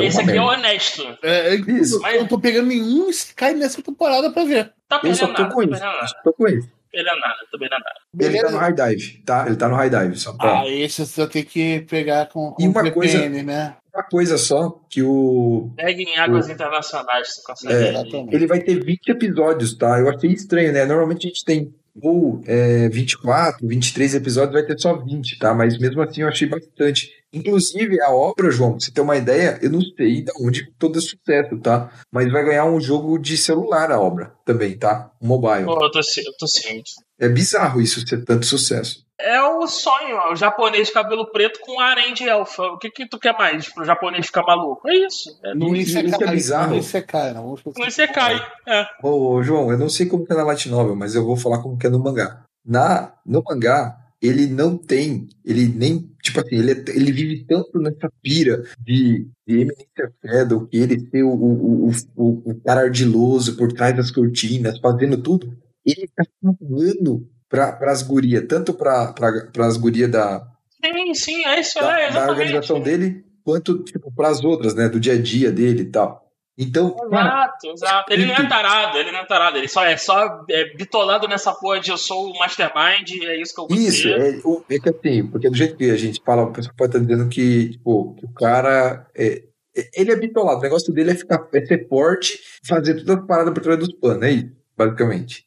Esse aqui é honesto. é, é Isso. eu não tô pegando nenhum Sky nessa temporada pra ver. Tá Eu só tô nada, com tá isso. tô com isso. Perdendo nada, tá perdendo nada. Ele tá no Beleza. high dive, tá? Ele tá no high dive, só pra... Ah, esse você vai ter que pegar com, com E uma VPN, né? Uma coisa só, que o... Pegue em águas internacionais, você consegue. É. Ele vai ter 20 episódios, tá? Eu achei estranho, né? Normalmente a gente tem ou é, 24, 23 episódios, vai ter só 20, tá? Mas mesmo assim eu achei bastante. Inclusive, a obra, João, pra você ter uma ideia, eu não sei de onde todo esse sucesso, tá? Mas vai ganhar um jogo de celular a obra também, tá? Um mobile. Pô, eu tô, eu tô ciente. É bizarro isso ser tanto sucesso. É o sonho, ó, o japonês de cabelo preto com harém de elfa. O que que tu quer mais pro japonês ficar maluco? É isso. É, No e Isekai, isso que é bizarro. no Isekai, não vamos esquecer. não cai. É. Ô, João, eu não sei como que é na Light Novel, mas eu vou falar como que é no mangá. Na, no mangá, ele não tem, ele nem, tipo assim, ele, é- ele vive tanto nessa pira de, de Eminência Shadow, que ele ser o, o, o, o, cara ardiloso por trás das cortinas, fazendo tudo. Ele tá cagando pra, pras gurias, tanto pra, pra, pras gurias da, Sim, sim, é isso, da, é, da organização dele, quanto, tipo, pras outras, né, do dia a dia dele e tal. Então, cara, Exato, exato. Ele não é tarado, ele não é tarado. Ele só é só é, bitolado nessa porra de eu sou o mastermind, é isso que eu vou Isso, ser. é, o- é que assim, porque do jeito que a gente fala, o pessoal pode estar dizendo que, tipo, que o cara é, é- ele é bitolado, o negócio dele é ficar é ser forte, fazer toda a parada por trás dos panos, é isso, basicamente.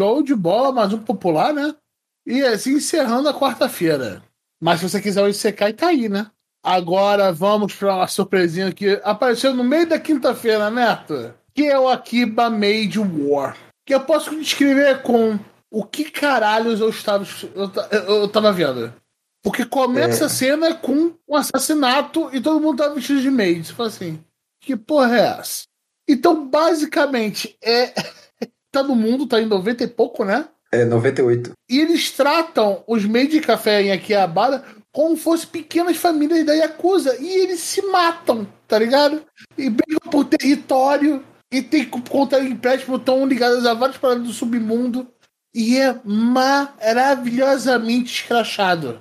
Show de bola, mais um popular, né? E assim encerrando a quarta-feira. Mas se você quiser o Isekai, tá aí, né? Agora vamos para uma surpresinha que apareceu no meio da quinta-feira, Neto. Que é o Akiba Made War. Que eu posso descrever com o que caralhos eu estava, eu, eu tava vendo. Porque começa É. a cena com um assassinato e todo mundo tá vestido de maid. Você fala assim, que porra é essa? Então, basicamente, é. tá no mundo, tá em 90 e pouco, né? É 98. E eles tratam os meios de café em Akihabara como fossem pequenas famílias da Yakuza. E eles se matam, tá ligado? E brigam por território. E tem contar empréstimo, estão ligadas a várias paradas do submundo. E é maravilhosamente escrachado.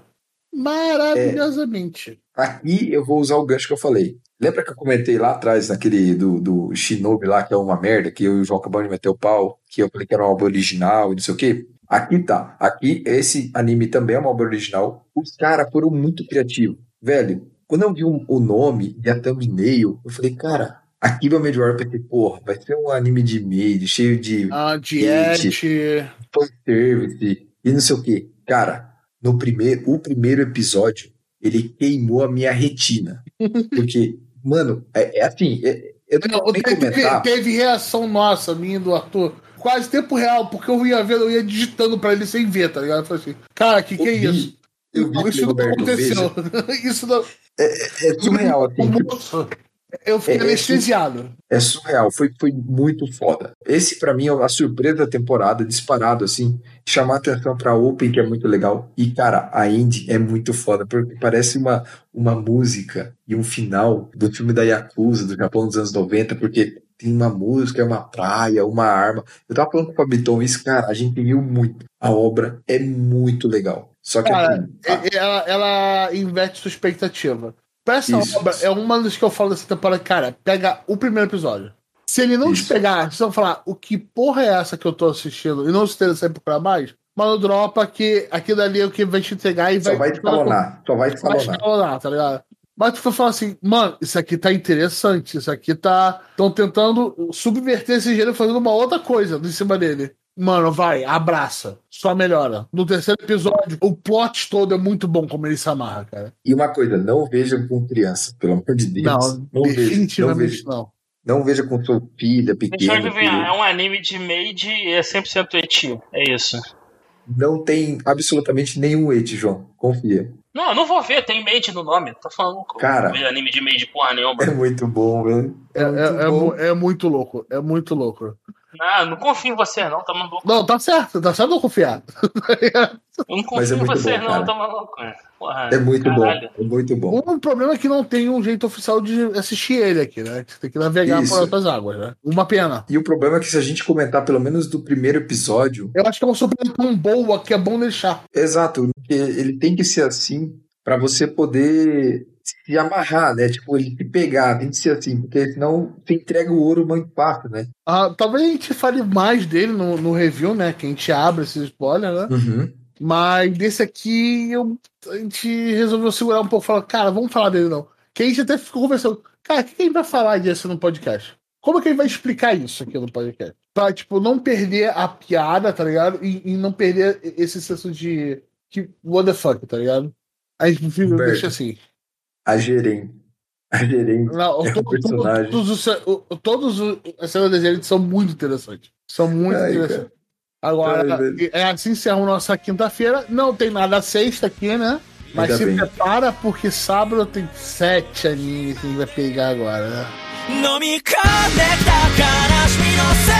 Maravilhosamente. Aqui eu vou usar o gancho que eu falei. Lembra que eu comentei lá atrás, naquele do, do Shinobi lá, que é uma merda, que eu e o João acabamos de meter o pau, que eu falei que era uma obra original e não sei o quê? Aqui tá. Aqui, esse anime também é uma obra original. Os caras foram muito criativos. Velho, quando eu vi o, o nome e a thumbnail, eu falei, cara, aqui vai War, eu pensei, porra, vai ser um anime de made, cheio de Ah, Diet. fanservice e não sei o quê. Cara, no primeiro, o primeiro episódio, ele queimou a minha retina. Porque, mano, é, é assim, é- eu não Não, teve, comentar. teve reação nossa, minha do Arthur. Quase tempo real, porque eu ia ver, eu ia digitando pra ele sem ver, tá ligado? Eu falei assim, cara, que que é isso? Eu vi isso não aconteceu. isso não. É surreal, assim. tipo, Eu fiquei É, é anestesiado. É surreal, foi, foi muito foda. Esse, pra mim, é a surpresa da temporada, disparado, assim. Chamar atenção pra Open, que é muito legal. E, cara, a Indy é muito foda, porque parece uma, uma música e um final do filme da Yakuza, do Japão dos anos 90, porque tem uma música, é uma praia, uma arma. Eu tava falando com o Fabiton isso, cara, a gente viu muito. A obra é muito legal. Só que, Cara, assim, a- ela, ela inverte sua expectativa. Pra essa Isso. obra, é uma das que eu falo dessa temporada, cara, pega o primeiro episódio. Se ele não te Isso. pegar, vocês vão falar, o que porra é essa que eu tô assistindo? E não se interessar em procurar mais, mano, dropa que aquilo dali é o que vai te entregar e só vai vai. escalonar, só vai Vai escalonar. escalonar, tá ligado? Mas tu vai falar assim, mano, isso aqui tá interessante, isso aqui tá. Estão tentando subverter esse gênero fazendo uma outra coisa em cima dele. Mano, vai, abraça. Só melhora. No terceiro episódio, o plot todo é muito bom como ele se amarra, cara. E uma coisa, não veja com criança, pelo amor de Deus. Não, não veja, não definitivamente veja. não. Não veja com sua filha Deixa eu pequena. adivinhar, filho. é um anime de made e é 100% eti. É isso. Não tem absolutamente nenhum hate, João. Confia. Não, eu não vou ver, tem made no nome. Tá falando Cara. ver anime de made porra nenhuma. É muito bom, velho. É, muito é- é bom. mu- é muito louco. É muito louco. Não, não confio em você não, tá maluco. Não, tá certo, tá certo não confiar. Eu não Mas confio é em muito você bom, não, cara. tá maluco. Porra, É muito caralho. bom. É muito bom. O problema é que não tem um jeito oficial de assistir ele aqui, né? Você tem que navegar Isso. por outras águas, né? Uma pena. E o problema é que se a gente comentar pelo menos do primeiro episódio, Eu acho que é uma surpresa tão boa que é bom deixar. exato, porque ele tem que ser assim pra você poder se amarrar, né? Tipo, ele te pegar, tem que ser assim, porque senão você entrega o ouro muito fácil, né? Ah, talvez a gente fale mais dele no, no review, né? Que a gente abre esse spoiler, né? Uhum. Mas desse aqui eu, a gente resolveu segurar um pouco. Falar, cara, vamos falar dele não. Que a gente até ficou conversando. Cara, o que a gente vai falar disso no podcast? Como é que gente vai explicar isso aqui no podcast? Pra, tipo, não perder a piada, tá ligado? E, e não perder esse senso de. Que, what the fuck, tá ligado? A gente prefere deixa assim. A gerente. A gerente. Não, É um personagem. Todos, os, todos os- as cenas da gente são muito interessantes. São muito Ai, interessantes. Agora, Ai, velho. é assim encerra a nossa quinta-feira. Não tem nada sexta aqui, né? Mas Ainda se bem. prepara, porque sábado tem sete animes que a gente vai pegar agora, né? 飲み込んできた悲しみの全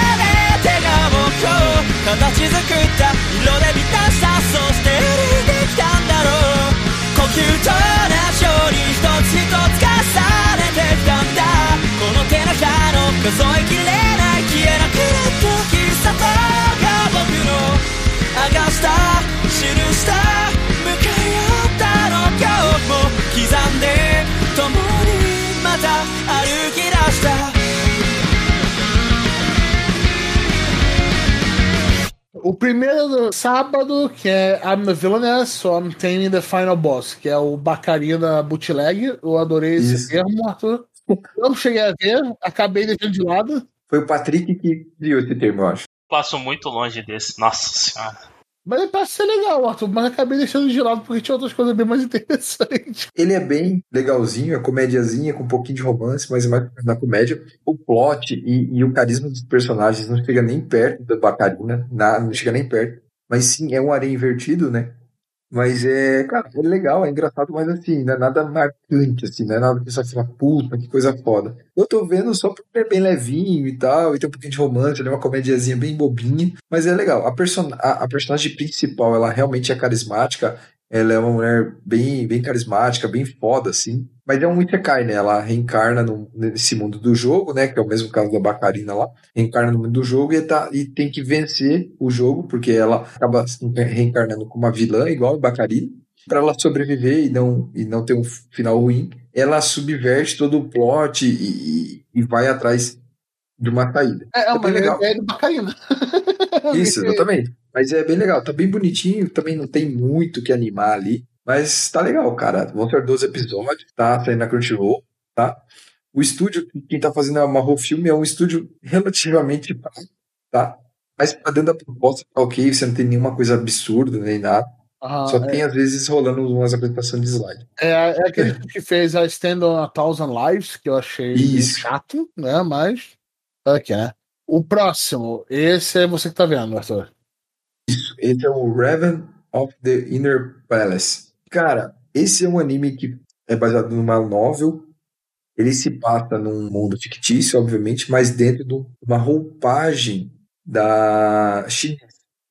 てが僕を形作った色で満たしたそして歩いてきたんだろう呼吸と同じように一つ一つ重ねてきたんだこの手のひらの数えきれない消えなくなった喫茶店 o primeiro do sábado, que é I'm the Villainess, so I'm Taming the Final Boss, que é o Bacarina Bootleg. Eu adorei esse Isso. termo, Arthur. Eu não cheguei a ver, acabei deixando de lado. Foi o Patrick que criou esse termo, eu acho. Passo muito longe desse. Nossa senhora. Mas ele parece ser legal, Arthur, mas acabei deixando de lado porque tinha outras coisas bem mais interessantes. Ele é bem legalzinho, é comédiazinha, com um pouquinho de romance, mas mais na comédia. O plot e, e o carisma dos personagens não chega nem perto da Bacarina, na- não chega nem perto. Mas sim, é um areia invertido, né? Mas é, cara, é legal, é engraçado, mas assim, não é nada marcante, assim, não é nada que você fala, puta, que coisa foda. Eu tô vendo só porque é bem levinho e tal, e tem um pouquinho de romance, ele é uma comediazinha bem bobinha, mas é legal. A, person a, a personagem principal, ela realmente é carismática, ela é uma mulher bem, bem carismática, bem foda, assim. Mas é um Isekai, né? Ela reencarna no- nesse mundo do jogo, né? Que é o mesmo caso da Bacarina lá. Reencarna no mundo do jogo e, tá, e tem que vencer o jogo, porque ela acaba se reencarnando como uma vilã, igual a Bacarina, para ela sobreviver e não, e não ter um final ruim. ela subverte todo o plot e, e, e vai atrás de uma saída. É, é Tá uma bem legal. de bacaína. Isso, exatamente. Mas é bem legal, tá bem bonitinho, também não tem muito o que animar ali, mas tá legal, cara. Vão ser 12 episódios, tá saindo na Crunchyroll, tá? O estúdio, quem tá fazendo a Marro Filme é um estúdio relativamente baixo, tá? Mas pra dentro da proposta, tá ok, você não tem nenhuma coisa absurda nem nada. Ah, Só é, tem às vezes rolando umas apresentações de slide. é, é aquele que fez a Stand on a Thousand Lives, que eu achei chato, né? Mas. Ok, né? O próximo, esse é você que tá vendo, Arthur. Isso, esse é o Raven of the Inner Palace. Cara, esse é um anime que é baseado numa novel. Ele se passa num mundo fictício, obviamente, mas dentro de uma roupagem da China.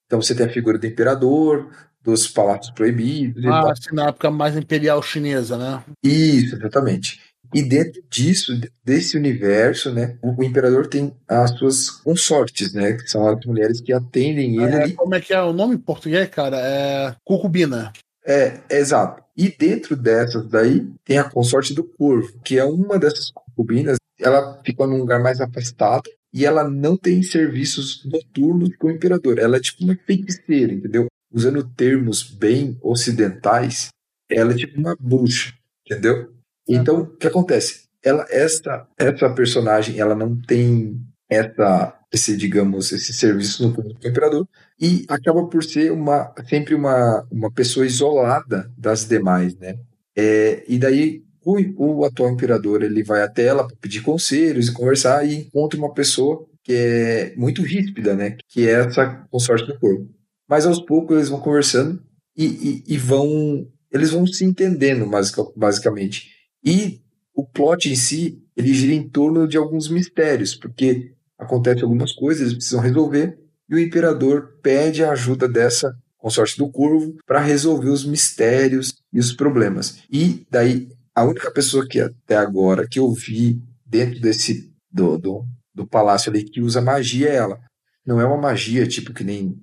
Então você tem a figura do imperador, dos palácios proibidos. Ah, assim, na época mais imperial chinesa, né? Isso, exatamente. E dentro disso, desse universo, né, o, o imperador tem as suas consortes, né, que são as mulheres que atendem ele É, ali. como é que é o nome em português, cara? É Cucubina. É, exato. E dentro dessas daí tem a consorte do corvo, que é uma dessas concubinas. Ela fica num lugar mais afastado e ela não tem serviços noturnos com o imperador. Ela é tipo uma feiticeira, entendeu? Usando termos bem ocidentais, ela é tipo uma bruxa, entendeu? Então, o que acontece? Ela, essa, essa personagem, ela não tem essa, esse, digamos, esse serviço no com o imperador, e acaba por ser uma sempre uma, uma pessoa isolada das demais, né? É, e daí o, o atual imperador ele vai até ela para pedir conselhos e conversar e encontra uma pessoa que é muito ríspida, né? Que é essa consorte do corpo. Mas aos poucos eles vão conversando e, e, e vão eles vão se entendendo basic- basicamente. E o plot em si ele gira em torno de alguns mistérios, porque acontecem algumas coisas, eles precisam resolver e o imperador pede a ajuda dessa consorte do Corvo para resolver os mistérios e os problemas. E daí a única pessoa que até agora que eu vi dentro desse do, do, do palácio ali que usa magia é ela. Não é uma magia tipo que nem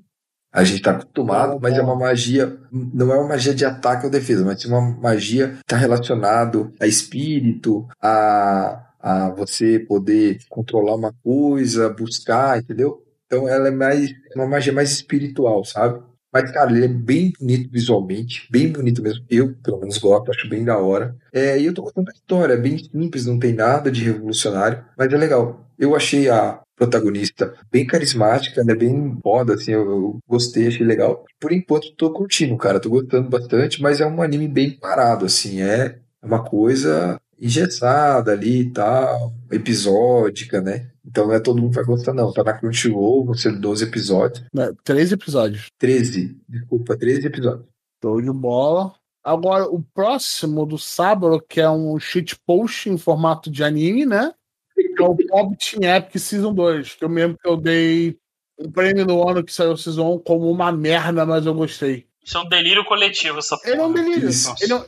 a gente está acostumado, mas é uma magia, não é uma magia de ataque ou defesa, mas é uma magia que está relacionado a espírito, a, a você poder controlar uma coisa, buscar, entendeu? Então ela é mais uma magia mais espiritual, sabe? Mas, cara, ele é bem bonito visualmente, bem bonito mesmo. Eu, pelo menos, gosto, acho bem da hora. É, e eu tô gostando da história, é bem simples, não tem nada de revolucionário, mas é legal. Eu achei a protagonista bem carismática, ela é bem foda, assim, eu, eu gostei, achei legal. Por enquanto, tô curtindo, cara, tô gostando bastante, mas é um anime bem parado, assim, é uma coisa engessada ali e tal, episódica, né? Então não é todo mundo que vai gostar, não. Tá na Crunchyroll, vão ser 12 episódios. Né, Três episódios. 13, desculpa, 13 episódios. Show de bola. Agora, o próximo do sábado, que é um shitpost em formato de anime, né? Que é o Pop Team Epic Season 2. Que eu mesmo que eu dei um prêmio no ano que saiu o Season 1 como uma merda, mas eu gostei. Isso é um delírio coletivo, essa porra. Ele é um delírio. Isso. Ele é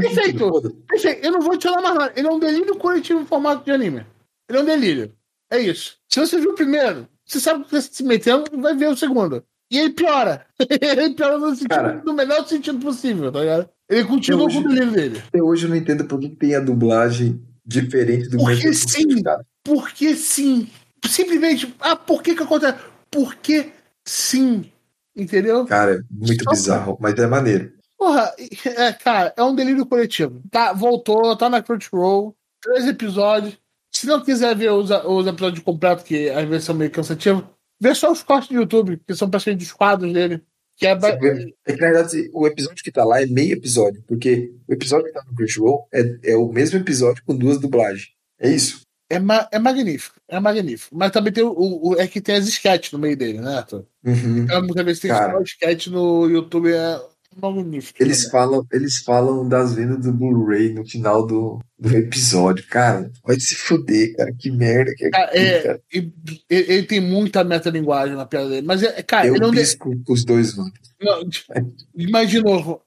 Perfeito. Perfeito. Eu não vou te falar mais nada. Ele é um delírio coletivo em formato de anime. Ele é um delírio. É isso. Se você viu o primeiro, você sabe que você está se metendo, vai ver o segundo. E ele piora. ele piora no, sentido- Cara. no melhor sentido possível, tá ligado? Ele continua Eu com o hoje- delírio dele. Até hoje eu não entendo por que que tem a dublagem diferente do Porque mesmo sim. Porque sim. Simplesmente. Ah, por que que acontece? Porque sim. Entendeu? Cara, é muito Só- bizarro, mas é maneiro. Porra, é, cara, é um delírio coletivo. Tá, voltou, tá na Crunchyroll, três episódios. Se não quiser ver os, os episódios completos, que às vezes são meio cansativos, vê só os cortes do YouTube, que são praticamente os quadros dele. Que é, ba-? É que na verdade o episódio que tá lá é meio episódio, porque o episódio que tá no Crunchyroll é, é o mesmo episódio com duas dublagens. É isso. é, ma- é magnífico. É magnífico. Mas também tem o, o- é que tem as sketches no meio dele, né, Arthur? Uhum. Então, muitas vezes tem Cara. sketch no YouTube, é magnífico. Eles falam, eles falam das vendas do Blu-ray no final do, do episódio. Cara, vai se fuder, cara. Que merda que é Cara, aquilo, é, e- ele, ele tem muita metalinguagem na piada dele. Mas, é, cara, ele Eu não, de- pisco os dois de- mas de novo,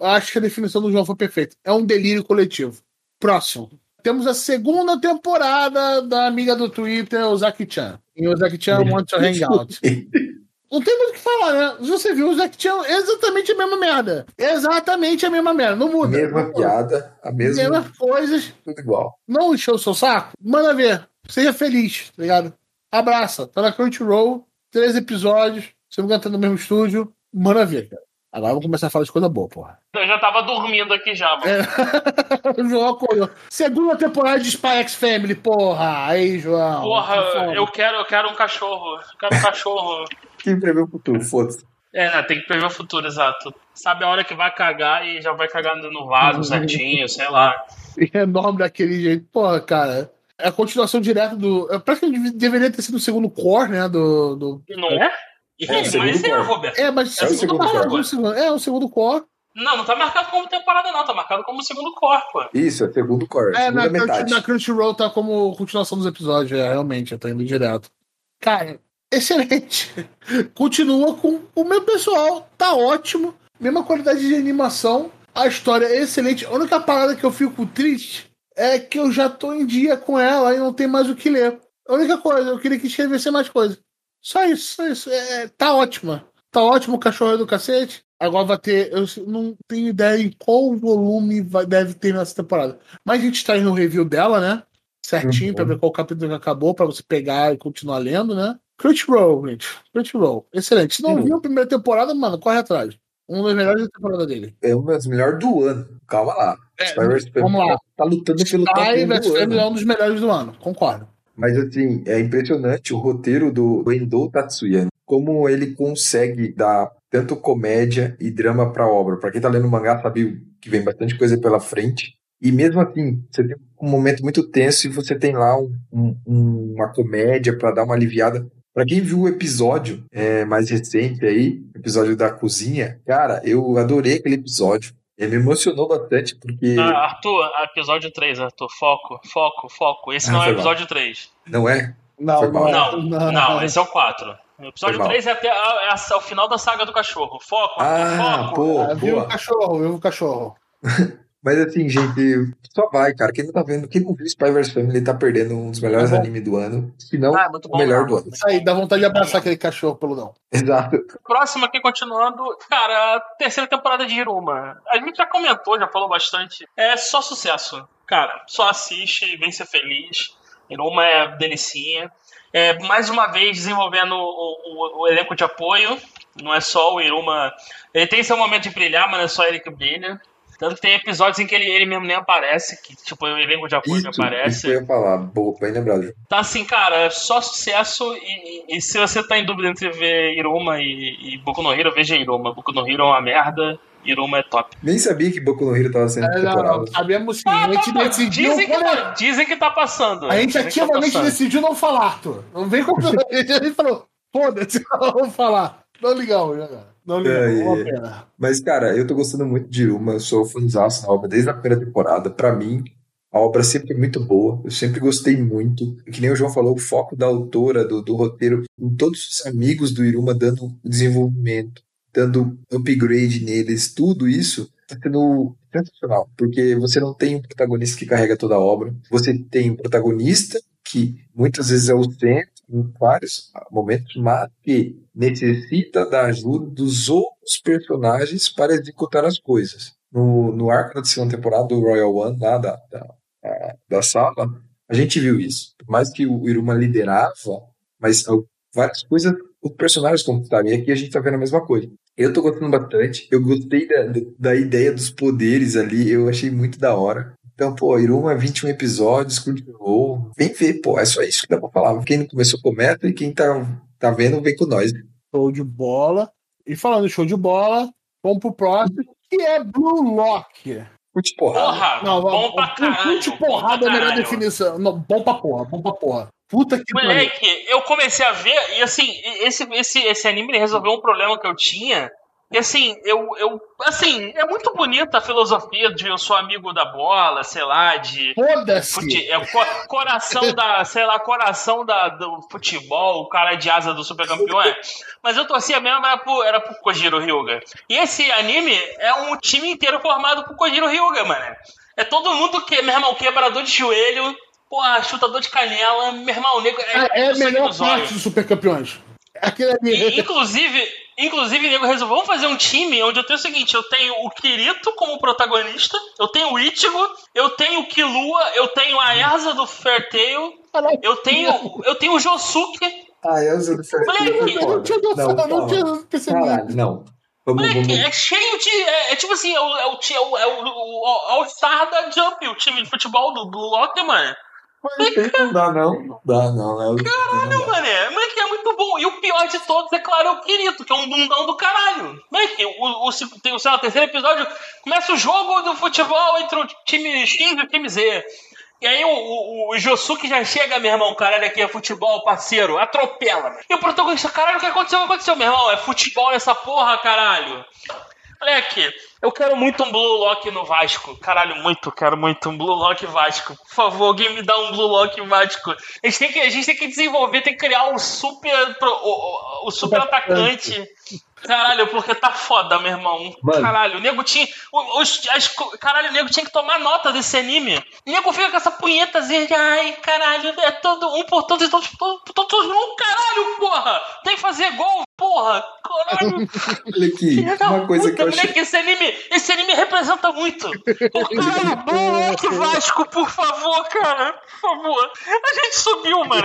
acho que a definição do João foi perfeita. É um delírio coletivo. Próximo. Temos a segunda temporada da amiga do Twitter, Ozaki-chan. Em Ozaki-chan Want to Hang Out. Não tem muito o que falar, né? Se você viu, o Zack tinha exatamente a mesma merda. Exatamente a mesma merda. Não muda. Mesma Não muda. piada, a mesma. Mesmas coisas. Tudo igual. Não encheu o seu saco? Manda ver. Seja feliz, tá ligado? Abraça. Tá na Crunchyroll. Três episódios. Se não tá no mesmo estúdio. Manda ver, cara. Agora vamos começar a falar de coisa boa, porra. Eu já tava dormindo aqui já, mano. É. o João acordou. Segunda temporada de Spy X Family, porra. Aí, João. Porra, foda. eu quero, eu quero um cachorro. Eu quero um cachorro. Quem prevê o futuro? Foda-se. É, tem que prever o futuro, exato. Sabe a hora que vai cagar e já vai cagar no vaso certinho, sei lá. enorme daquele jeito. Porra, cara. É a continuação direta do. é, Praticamente deveria ter sido o segundo core, né? Do. do... Não é? E, É, mas segundo é, core. Roberto. É, mas É o tá segundo core. segundo- É, o segundo core. Não, não tá marcado como temporada, não. Tá marcado como segundo core, pô. Isso, é segundo core. É, segunda na. Crunch- na Crunchyroll tá como continuação dos episódios, é, realmente, tô indo direto. Cara, excelente. Continua com o meu pessoal, tá ótimo. Mesma qualidade de animação, a história é excelente. A única parada que eu fico triste é que eu já tô em dia com ela e não tem mais o que ler. A única coisa, eu queria que escrevesse mais coisa. Só isso, só isso. É, tá ótima. Tá ótimo o cachorro do cacete. Agora vai ter. Eu não tenho ideia em qual volume vai, deve ter nessa temporada. Mas a gente tá aí no review dela, né? Certinho, Uhum. pra ver qual capítulo que acabou, pra você pegar e continuar lendo, né? Crunchyroll, gente. Crunchyroll. Excelente. Se não Uhum. viu a primeira temporada, mano, corre atrás. Um dos melhores da temporada dele. É uma das melhores do ano. Calma lá. É, vamos lá. Tá lutando pelo Spy 1 vs do Family é ano. um dos melhores do ano. Concordo. Mas assim, é impressionante o roteiro do Endo Tatsuya. né? Como ele consegue dar tanto comédia e drama pra obra. Pra quem tá lendo o mangá sabe que vem bastante coisa pela frente. E mesmo assim, você tem um momento muito tenso e você tem lá um- um- uma comédia pra dar uma aliviada. Pra quem viu o episódio é, mais recente aí, episódio da cozinha, cara, eu adorei aquele episódio. Ele me emocionou bastante porque Ah, Arthur, episódio 3, Arthur. Foco, foco, foco. Esse Ah, não é o mal. episódio 3. não é? Não, Foi mal. Não, não, esse é o 4. O episódio Foi mal. 3 é, até a- é a- o final da saga do cachorro. Foco, Ah, foco. pô, Ah, viu boa. o cachorro, viu o cachorro. Mas assim, gente, só vai, cara. Quem não tá vendo, quem não viu Spy vs Family tá perdendo um dos melhores Tá animes do ano. Se não, Ah, muito o melhor não. do ano. Isso aí, dá vontade de abraçar aquele cachorro pelo não. Exato. Próximo aqui, continuando. Cara, a terceira temporada de Hiruma. A gente já comentou, já falou bastante. É só sucesso. Cara, só assiste, vem ser feliz. Hiruma é delicinha. É, mais uma vez desenvolvendo o, o- o elenco de apoio. Não é só o Iruma. Ele tem seu momento de brilhar, mas não é só ele que brilha. Tanto que tem episódios em que ele, ele mesmo nem aparece, que tipo, o elenco de apoio Isso, que isso aparece. que eu ia falar. Boa, bem lembrado. Tá assim, cara, é só sucesso. E, e- e se você tá em dúvida entre ver Iruma e, e Boku no Hero, veja Iruma. Boku no Hero é uma merda, Iruma é top. Nem sabia que Boku no Hero tava sendo É, não, temporada. sabemos sim. a gente tá, decidiu. dizem, que é- tá, dizem que tá passando. A gente Dizem tá ativamente passando. decidiu não falar, Arthur. Não vem com a gente falou, foda-se, não vamos falar. Não ligamos, né, cara? Não É, é. Mas, cara, eu tô gostando muito de Iruma. Eu sou fãzaço da obra desde a primeira temporada. Pra mim, a obra sempre é muito boa. Eu sempre gostei muito. E que nem o João falou, o foco da autora, do, do roteiro, em todos os amigos do Iruma dando desenvolvimento, dando upgrade neles, tudo isso tá sendo sensacional. Porque você não tem um protagonista que carrega toda a obra. Você tem um protagonista que muitas vezes é o centro em vários momentos, mas que necessita da ajuda dos outros personagens para executar as coisas. No, no arco da segunda temporada do Royal One, lá da, da, da, sala, a gente viu isso. Por mais que o Iruma liderava, mas várias coisas os personagens conquistaram. E aqui a gente tá vendo a mesma coisa. Eu tô gostando bastante. Eu gostei da, da, ideia dos poderes ali. Eu achei muito da hora. Então, pô, Iruma, 21 episódios, Crunchyroll. Vem ver, pô. É só isso que dá pra falar. Quem não começou, comenta. E quem tá, tá vendo, vem com nós. Show de bola. E falando show de bola, vamos pro próximo, que é Blue Lock. Curte porrada. Porra, Não, bom pra caralho. Pra porrada é a melhor definição. Não, bom pra porra, bom pra porra. Puta que pariu. Moleque, eu comecei a ver e assim, esse, esse, esse anime resolveu um problema que eu tinha. E assim, eu, eu. Assim, é muito bonita a filosofia de eu sou amigo da bola, sei lá, de. Foda-se. É, o co- coração da, sei lá, coração da, do futebol, o cara de asa do super campeão é. Mas eu torcia mesmo, era pro, era pro Kojiro Hyuga. E esse anime é um time inteiro formado por Kojiro Hyuga, mano. É todo mundo que, meu irmão, quebrador de joelho, porra, chutador de canela, meu irmão, nego. É, é a sangue melhor parte dos Super Campeões. Aquele ali. E, inclusive, inclusive, nego resolveu vamos fazer um time onde eu tenho o seguinte: eu tenho o Kirito como protagonista, eu tenho o Ichigo, eu tenho o Killua, eu tenho a Erza do Fairtail, eu tenho, eu tenho o Josuke. Ah, eu uso do Moleque, Eu não tinha noção, Não, não tinha percebido. Caralho, não. Vamos, Moleque, vamos. é cheio de. É, é tipo assim, é o, é o, é o, é o, o All-Star da Jump, o time de futebol do Blue Locker, mano. Não dá, não. Não dá, não. É o- Caralho, mané. Moleque, é muito bom. E o pior de todos, é claro, é o Kirito, que é um bundão do caralho. Moleque, o, o, tem, sei lá, o terceiro episódio, começa o jogo do futebol entre o time X e o time Z. E aí o, o, o Josuke já chega, meu irmão, caralho, aqui é futebol, parceiro, atropela. E o protagonista, caralho, o que aconteceu? O que aconteceu, meu irmão? É futebol essa porra, caralho. Moleque, eu quero muito um Blue Lock no Vasco. Caralho, muito, quero muito um Blue Lock Vasco. Por favor, alguém me dá um Blue Lock Vasco. A gente tem que, a gente tem que desenvolver, tem que criar um super. o, o- super atacante. Caralho, porque tá foda, meu irmão. Mano. Caralho, o nego tinha. Os, as, caralho, o nego tinha que tomar nota desse anime. O nego fica com essa punhetazinha de ai, caralho, é todo um por todos e todos por todos, todos caralho, porra! Tem que fazer gol, porra! Caralho! Olha aqui, uma coisa puta, que eu achei. moleque, esse anime, esse anime representa muito. Caralho, Bloco Vasco, por favor, cara. Por favor. A gente subiu, mano.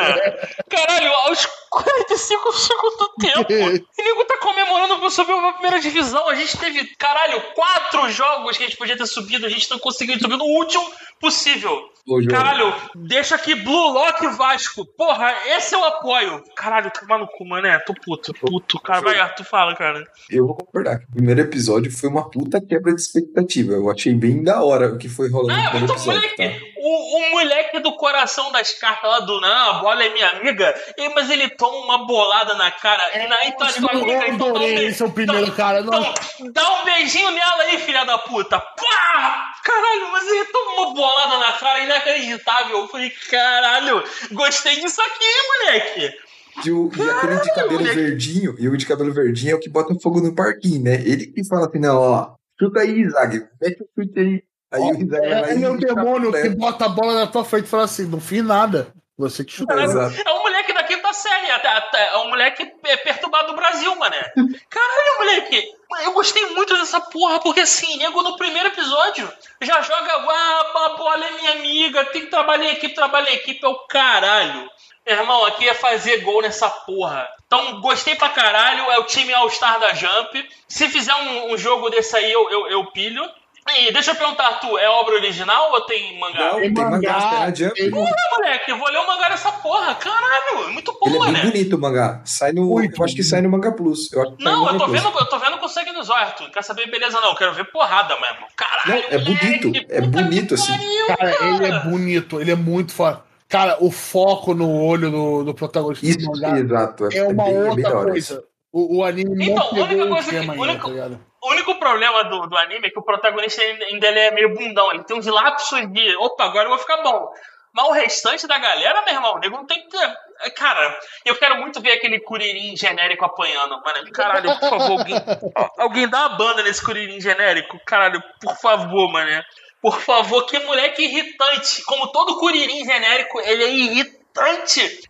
Caralho, aos 45 segundos do tempo. E nego tá comemorando por subir pra primeira divisão. A gente teve, caralho, quatro jogos que a gente podia ter subido. A gente não conseguiu subir no último possível. Caralho, deixa aqui Blue Lock Vasco. Porra, esse eu apoio. Caralho, tomar no cu, mané. Tô puto, puto. Cara, vai, Arthur, fala, cara. eu vou concordar que o primeiro episódio foi uma puta quebra de expectativa. Eu achei bem da hora o que foi rolando Ah, primeiro muito episódio. moleque. Tá? O, o moleque do coração das cartas lá do não, a bola é minha amiga, e, mas ele toma uma bolada na cara. e na, então, amiga, então, dá um be- esse é primeiro, cara. dá um beijinho nela aí, filha da puta. Pá! Caralho, mas ele toma uma bolada na cara inacreditável. Eu falei, caralho, gostei disso aqui, moleque. E, o- e aquele de cabelo moleque. verdinho, e o de cabelo verdinho é o que bota fogo no parquinho, né? Ele que fala assim, não, ó, chuta aí, Zag, mete o chute aí. Aí o Zag vai É, e é o demônio que bota a bola na tua frente e fala assim: não fiz nada. Você que chutou. É um moleque da quinta série, é um moleque é, perturbado do Brasil, mané. Caralho, moleque, eu gostei muito dessa porra, porque assim, nego no primeiro episódio já joga, ah, a bola é minha amiga, tem que trabalhar em equipe, trabalhar em equipe, é o caralho. Meu irmão, aqui é fazer gol nessa porra. Então, gostei pra caralho, é o time All-Star da Jump. Se fizer um, um jogo desse aí, eu, eu, eu pilho. E deixa eu perguntar, Arthur, é obra original ou tem mangá? Não, tem Tem mangá, mangá, tem Jump. Porra, moleque, eu vou ler o mangá dessa porra. Caralho, é muito bom, Ele é mané. bonito o mangá. Sai no. Muito eu acho que sai no Manga Plus. Eu Não, eu tô vendo, eu tô vendo com sangue nos olhos, Arthur. Não quer saber beleza, não. Eu quero ver porrada mesmo. Caralho, Não, é bonito, moleque, é puta bonito, assim. pariu, Cara, ele é bonito, ele é muito foda. Cara, o foco no olho do, do protagonista Isso, do mangá exato. é uma bem, é bem outra hora coisa. O, o anime Então, não a única pegou o coisa que- esquema a única- ainda, tá ligado? O único problema do, do anime é que o protagonista ainda, ele é meio bundão. Ele tem uns lapsos de. Opa, agora eu vou ficar bom. Mas o restante da galera, meu irmão, o nego não tem ter- Cara, eu quero muito ver aquele Kuririn genérico apanhando, mano. Caralho, por favor, alguém, alguém dá uma banda nesse Kuririn genérico. Caralho, por favor, mano. Por favor, que moleque irritante. Como todo Kuririn genérico, ele é irritante.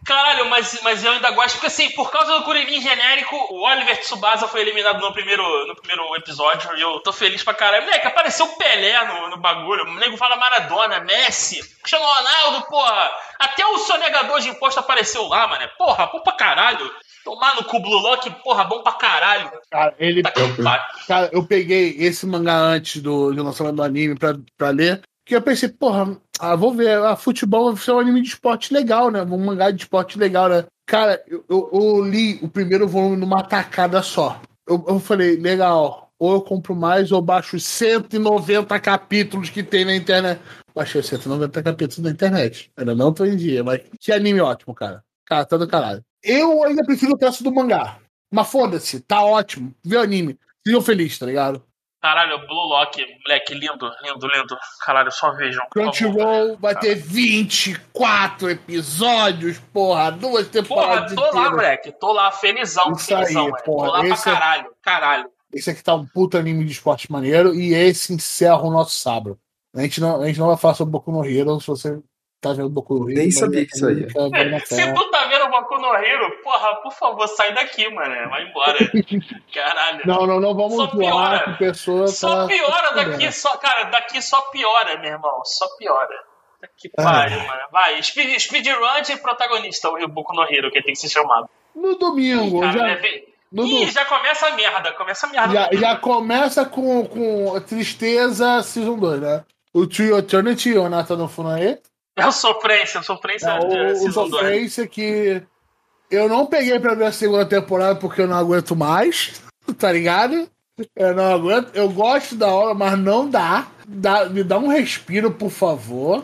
Caralho, mas, mas eu ainda gosto, porque assim, por causa do Kuririn genérico, o Oliver Tsubasa foi eliminado no primeiro, no primeiro episódio e eu tô feliz pra caralho. Moleque, apareceu o Pelé no, no bagulho. O nego fala Maradona, Messi, Cristiano Ronaldo, porra. Até o sonegador de imposto apareceu lá, mano. Porra, bom pra caralho. Tomar no cu Blue Lock, porra, bom pra caralho. Cara, ele, Tá pariu. cara, eu peguei esse mangá antes do, do lançamento do anime pra, pra ler, que eu pensei, porra, ah, vou ver, ah, futebol vai ser um anime de esporte legal, né? Um mangá de esporte legal, né? Cara, eu, eu- eu li o primeiro volume numa tacada só. Eu, eu falei, legal, ou eu compro mais ou baixo os 190 capítulos que tem na internet. Baixei os 190 capítulos na internet. Ainda não tô em dia, mas que anime ótimo, cara. Cara, tá do caralho. Eu ainda prefiro o traço do mangá. Mas foda-se, tá ótimo. Vê o anime. Sejam felizes, tá ligado? Caralho, Blue Lock, moleque, lindo, lindo, lindo. Caralho, só vejam. Crunchyroll vai ter 24 episódios, porra, duas Porra, temporadas tô lá, moleque. Tô lá, felizão, Isso felizão, aí, moleque. porra, Tô lá pra esse é- caralho, caralho. Esse aqui tá um puta anime de esporte maneiro e esse encerra o nosso sábado. A gente não, a gente não vai falar sobre Boku no Hero se você tá vendo Boku no Hero. Nem sabia que isso aí. na Se tu tá Boku no Hero, porra, por favor, sai daqui, mano. Vai embora. Caralho. Não, não, não vamos Só piora. que pessoa Só tá- piora daqui, só, cara, daqui só piora, meu irmão. Só piora. Que Ah. pariu, mano. Vai, speed, speedrun de protagonista, o Boku no Hero, que tem que ser chamado. No domingo, Cara, já, no Ih, do- já começa a merda, começa a merda. já, já começa com, com Tristeza Season 2, né? O Trio Eternity, o Nathan Funae. É o Sofrência, o Sofrência É, é, o, o Season 2. Sofrência que eu não peguei pra ver a segunda temporada porque eu não aguento mais, tá ligado? Eu não aguento. Eu gosto da hora, mas não dá. dá me dá um respiro, por favor.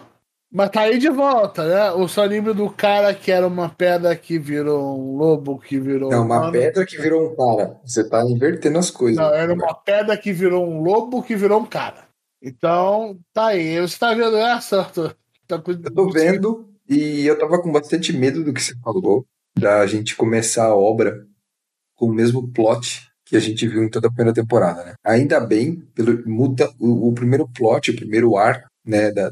Mas tá aí de volta, né? O só anime do cara que era uma pedra que virou um lobo, que virou. É uma humano. pedra que virou um cara. Você tá invertendo as coisas. Não, era uma pedra que virou um lobo que virou um cara. Então, tá aí. Você tá vendo essa, Arthur? Tá Eu tô vendo e eu tava com bastante medo do que você falou, da gente começar a obra com o mesmo plot que a gente viu em toda a primeira temporada, né? Ainda bem, pelo, muda o, o primeiro plot, o primeiro arco, né, da,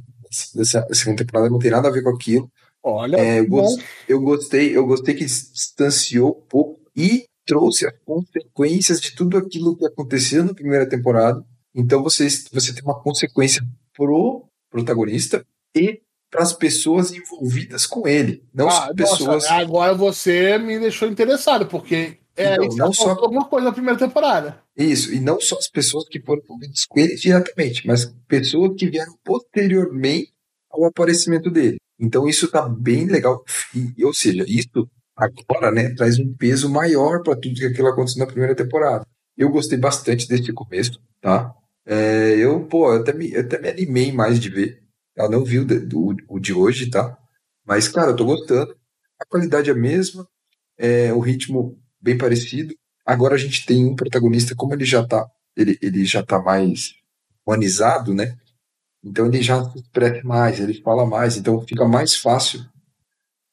dessa segunda temporada não tem nada a ver com aquilo. Olha, É, eu, bom. gos- eu gostei, eu gostei que distanciou um pouco e trouxe as consequências de tudo aquilo que aconteceu na primeira temporada. Então você, você tem uma consequência pro protagonista e para as pessoas envolvidas com ele, não Ah, pessoas. nossa, agora você me deixou interessado, porque é, Então, isso não faltou só- alguma coisa na primeira temporada. Isso, e não só as pessoas que foram envolvidas com ele diretamente, mas pessoas que vieram posteriormente ao aparecimento dele. Então isso tá bem legal. E, ou seja, isso agora né, traz um peso maior para tudo que aquilo aconteceu na primeira temporada. Eu gostei bastante desse começo, tá? É, eu, pô, eu até, me, eu até me animei mais de ver. Eu não vi o de, do- o de hoje, tá? Mas, cara, eu tô gostando. A qualidade é a mesma, é, o ritmo bem parecido. Agora a gente tem um protagonista, como ele já tá, ele, ele já tá mais humanizado, né? Então ele já se expressa mais, ele fala mais, então fica mais fácil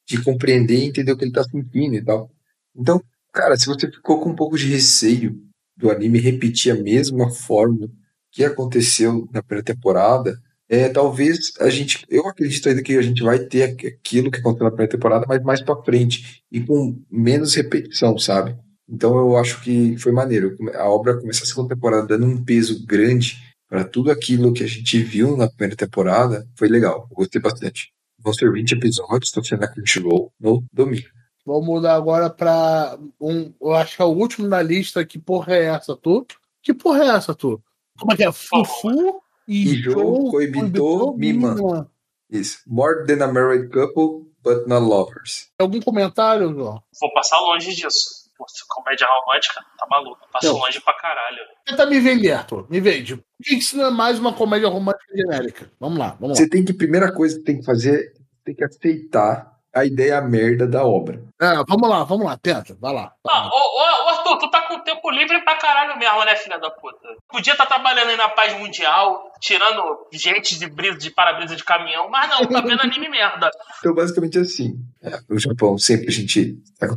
de compreender e entender o que ele tá sentindo e tal. Então, cara, se você ficou com um pouco de receio do anime repetir a mesma fórmula que aconteceu na primeira temporada, é, talvez a gente, eu acredito ainda que a gente vai ter aqu- aquilo que aconteceu na primeira temporada, mas mais pra frente e com menos repetição, sabe? Então eu acho que foi maneiro. A obra começar a segunda temporada dando um peso grande para tudo aquilo que a gente viu na primeira temporada, foi legal. Eu gostei bastante. Vão ser 20 episódios, estão sendo na Crunchyroll no domingo. Vamos mudar agora pra um. Eu acho que é o último na lista. Que porra é essa, tu? Que porra é essa, tu? Como é que é? Fufu, Ijou, Koibito, Mima. Isso. More than a married couple, but not lovers. Algum comentário, João? Vou passar longe disso. Pô, comédia romântica, tá maluco. Passo Não. longe pra caralho. Tenta me vender, Arthur. Me vende. Por que isso não é mais uma comédia romântica genérica? Vamos lá, vamos lá. Você tem que, primeira coisa que tem que fazer, tem que aceitar a ideia merda da obra. É, vamos lá, vamos lá, tenta, vai lá. Ah, ô, ô, Arthur, tu tá com tempo livre pra caralho mesmo, né, filha da puta? Podia estar trabalhando aí na paz mundial, tirando gente de brisa, de para-brisa de caminhão, mas não, tá vendo anime merda. Então, basicamente assim. é, no Japão, sempre a gente tá com-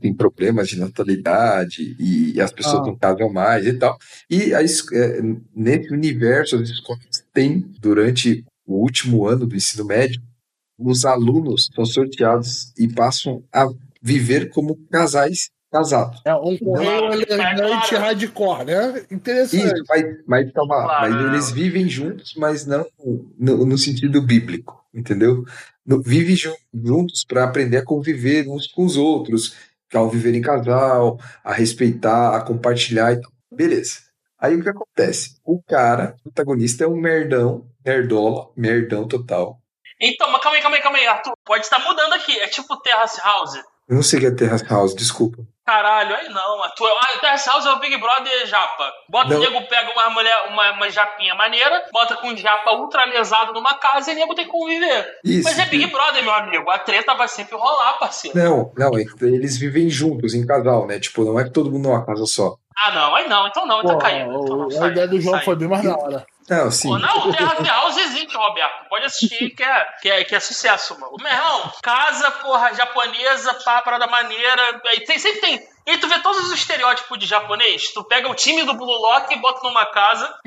tem problemas de natalidade e as pessoas Ah. não casam mais e tal. E a es- é, nesse universo, as escolas têm, durante o último ano do ensino médio, os alunos são sorteados e passam a viver como casais casados. É um correio Claro, elegante claro. hardcore, né? Interessante. Isso, mas, mas, calma Claro. mas eles vivem juntos, mas não no, no sentido bíblico, entendeu? No, vivem ju- juntos para aprender a conviver uns com os outros, ao viver em casal, a respeitar, a compartilhar e tal. Beleza. Aí o que acontece? O cara, o protagonista, é um merdão, nerdola, merdão total. Então, mas calma aí, calma aí, calma aí, Arthur. Pode estar mudando aqui. É tipo Terrace House. Eu não sei o que é Terrace House, desculpa. Caralho, aí não. Arthur. Ah, Terrace House é o Big Brother japa. Bota Não. o nego, pega uma mulher, uma, uma japinha maneira, bota com um japa ultra lesado numa casa e o nego tem que conviver. Isso. Mas é Big Brother, meu amigo. A treta vai sempre rolar, parceiro. Não, não, é que eles vivem juntos, em casal, né? Tipo, não é todo mundo numa casa só. Ah, não, aí não. Então não, então Pô, caiu. Então a sai, ideia do João sai. foi bem mais da hora. Não, sim. Pô, não, Terra House existe, Roberto. Pode assistir que é, que é, que é sucesso, mano. Meu irmão, casa, porra, japonesa, pá, parada maneira. Aí tem, sempre tem. E tu vê todos os estereótipos de japonês. Tu pega o time do Blue Lock e bota numa casa.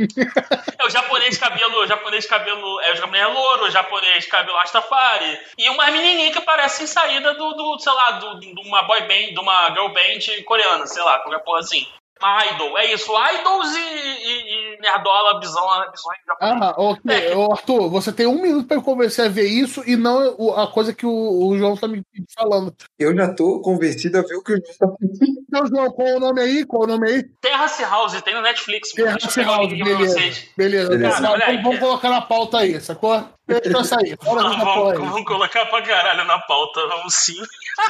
é o japonês cabelo, o japonês cabelo, é o japonês louro, o japonês cabelo Rastafari. E uma menininha que parece saída do, do sei lá, do- de uma boy band, de uma girl band coreana, sei lá, qualquer porra assim. Uma idol, é isso. Idols e, e, e nerdola, bisão, bisões japoneses. Ah, ok. É. Ô, Arthur, você tem um minuto pra eu convencer a ver isso e não a coisa que o, o João tá me falando. Eu já tô convencido a ver o que o João tá falando. Então, João, qual é o nome aí? Qual é o nome aí? Terrace House, tem no Netflix. Terrace House, beleza. vocês. Beleza. Beleza. Vamos, Moleque. vamos colocar na pauta aí, sacou? Deixa eu sair. Vamos, vamos colocar pra caralho na pauta, vamos sim.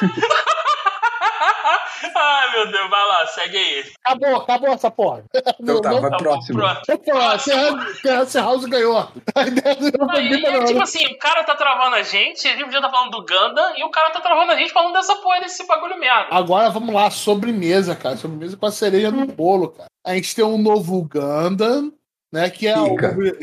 Ai, meu Deus, vai lá, segue aí. Acabou, acabou essa porra. Então tá, Não- vai Tá próximo. Terrace House ganhou. A ideia do é, tipo assim, o cara tá travando a gente, a gente já tá falando do Ganda, e o cara tá travando a gente falando dessa porra desse bagulho merda. Agora vamos lá, sobremesa, cara. Sobremesa com a cereja no bolo, cara. A gente tem um novo Gundam, né? Que é, o,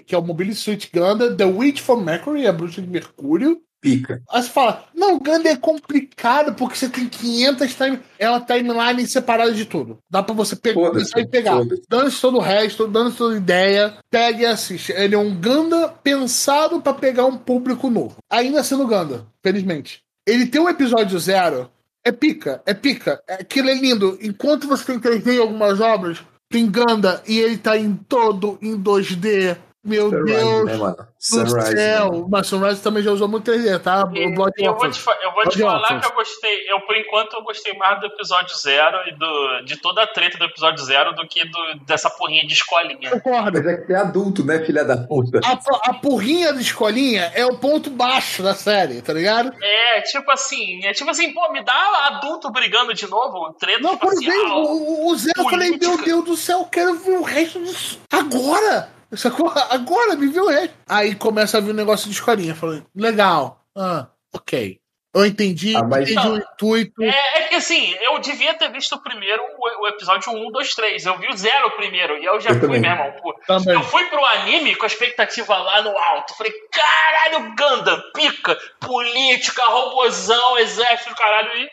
que é o Mobile Suit Gundam, The Witch from Mercury, a bruxa de Mercúrio. Pica. Aí você fala, não, o Gundam é complicado porque você tem 500 time, ela timeline separada de tudo. Dá pra você pegar e pegar. Dando-se todo o resto, dando-se toda a ideia, pega e assiste. Ele é um Gundam pensado pra pegar um público novo. Ainda sendo Gundam, felizmente. Ele tem um episódio zero, é pica, é pica. É, aquilo é lindo. Enquanto você tem 3D em algumas obras, tem Gundam e ele tá em todo em 2D. Meu Sunrise, Deus né, mano? do Sunrise. céu. mano. Mas Sunrise também já usou muito 3D, tá? O Blood eu vou te, eu vou te falar Orphans. que eu gostei. Eu, por enquanto, eu gostei mais do episódio zero e do, de toda a treta do episódio zero do que do, dessa porrinha de escolinha. Concordo. Mas é que é adulto, né, filha da puta? A, a porrinha da escolinha é o ponto baixo da série, tá ligado? É, tipo assim, é tipo assim, pô, me dá adulto brigando de novo, treta Não, quando veio espacial. o, o, o Zé, eu falei, meu Deus do céu, eu quero ver o resto disso agora. Sacou? Agora, me viu o resto. Aí começa a vir o negócio de escolinha. Falei, legal. Ah, ok. Eu entendi, Ah, mas- entendi o intuito. É, é que assim, eu devia ter visto o primeiro, o, o episódio 1, 2, 3. Eu vi o zero primeiro, e eu já Eu fui, também. meu irmão. Pô. Também. Eu fui pro anime com a expectativa lá no alto. Falei, caralho, Gundam, pica, política, robozão, exército, caralho, e